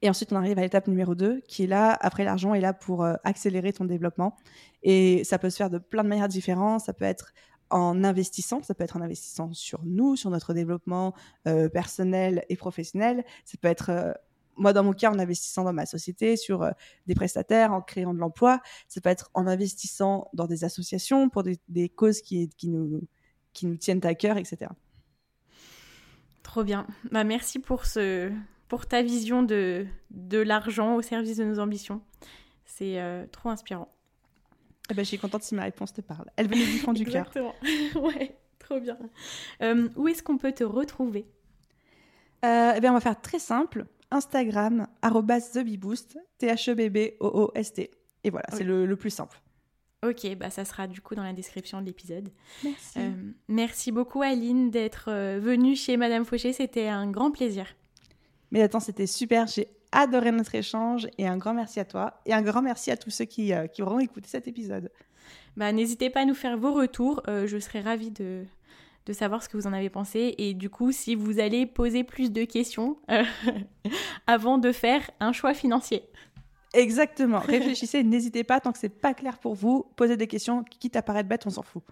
Et ensuite, on arrive à l'étape numéro 2, qui est là, après l'argent, est là pour euh, accélérer ton développement. Et ça peut se faire de plein de manières différentes. Ça peut être en investissant, ça peut être en investissant sur nous, sur notre développement euh, personnel et professionnel. Ça peut être, euh, moi dans mon cas, en investissant dans ma société, sur des prestataires, en créant de l'emploi. Ça peut être en investissant dans des associations pour des, des causes qui, qui, nous, qui nous tiennent à cœur, etc. Trop bien. Bah, merci pour ce, pour ta vision de, de l'argent au service de nos ambitions. C'est euh, trop inspirant. Eh ben, je suis contente si ma réponse te parle. Elle venait du fond du cœur. Exactement. <laughs> ouais, trop bien. Euh, où est-ce qu'on peut te retrouver? Euh, eh bien, on va faire très simple. Instagram, TheBeBoost, T-H-E-B-B-O-O-S-T. Et voilà, c'est le, le, plus simple. Ok, bah ça sera du coup dans la description de l'épisode. Merci. merci beaucoup Aline d'être venue chez Madame Fauché, c'était un grand plaisir. Mais attends, c'était super. J'ai adoré notre échange et un grand merci à toi et un grand merci à tous ceux qui, euh, qui auront écouté cet épisode. Bah, N'hésitez pas à nous faire vos retours. Euh, je serais ravie de, de savoir ce que vous en avez pensé et du coup si vous allez poser plus de questions euh, <laughs> avant de faire un choix financier. Exactement. <laughs> Réfléchissez, n'hésitez pas tant que c'est pas clair pour vous, posez des questions, quitte à paraître bête, on s'en fout.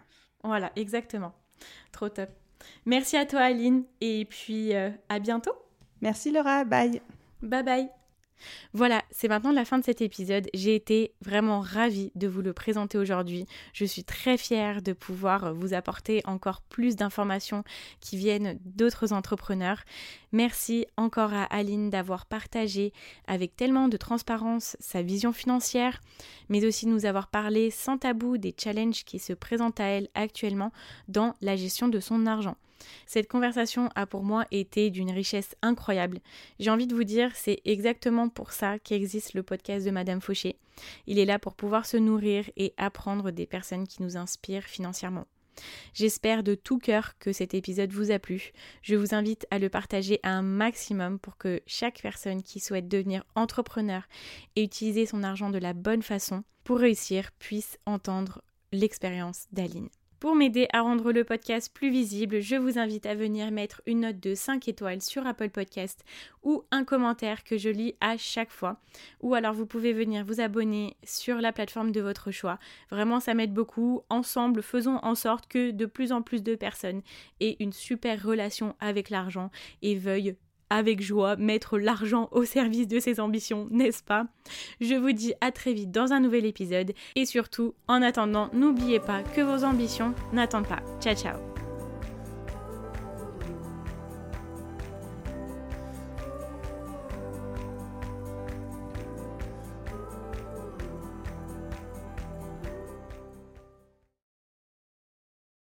Voilà, exactement. Trop top. Merci à toi Aline et puis à bientôt. Merci Laura, bye. Bye bye. Voilà, c'est maintenant la fin de cet épisode. J'ai été vraiment ravie de vous le présenter aujourd'hui. Je suis très fière de pouvoir vous apporter encore plus d'informations qui viennent d'autres entrepreneurs. Merci encore à Aline d'avoir partagé avec tellement de transparence sa vision financière, mais aussi de nous avoir parlé sans tabou des challenges qui se présentent à elle actuellement dans la gestion de son argent. Cette conversation a pour moi été d'une richesse incroyable. J'ai envie de vous dire, c'est exactement pour ça qu'existe le podcast de Madame Fauché. Il est là pour pouvoir se nourrir et apprendre des personnes qui nous inspirent financièrement. J'espère de tout cœur que cet épisode vous a plu. Je vous invite à le partager à un maximum pour que chaque personne qui souhaite devenir entrepreneur et utiliser son argent de la bonne façon pour réussir puisse entendre l'expérience d'Aline. Pour m'aider à rendre le podcast plus visible, je vous invite à venir mettre une note de 5 étoiles sur Apple Podcast ou un commentaire que je lis à chaque fois. Ou alors vous pouvez venir vous abonner sur la plateforme de votre choix. Vraiment, ça m'aide beaucoup. Ensemble, faisons en sorte que de plus en plus de personnes aient une super relation avec l'argent et veuillent avec joie mettre l'argent au service de ses ambitions, n'est-ce pas? Je vous dis à très vite dans un nouvel épisode. Et surtout, en attendant, n'oubliez pas que vos ambitions n'attendent pas. Ciao ciao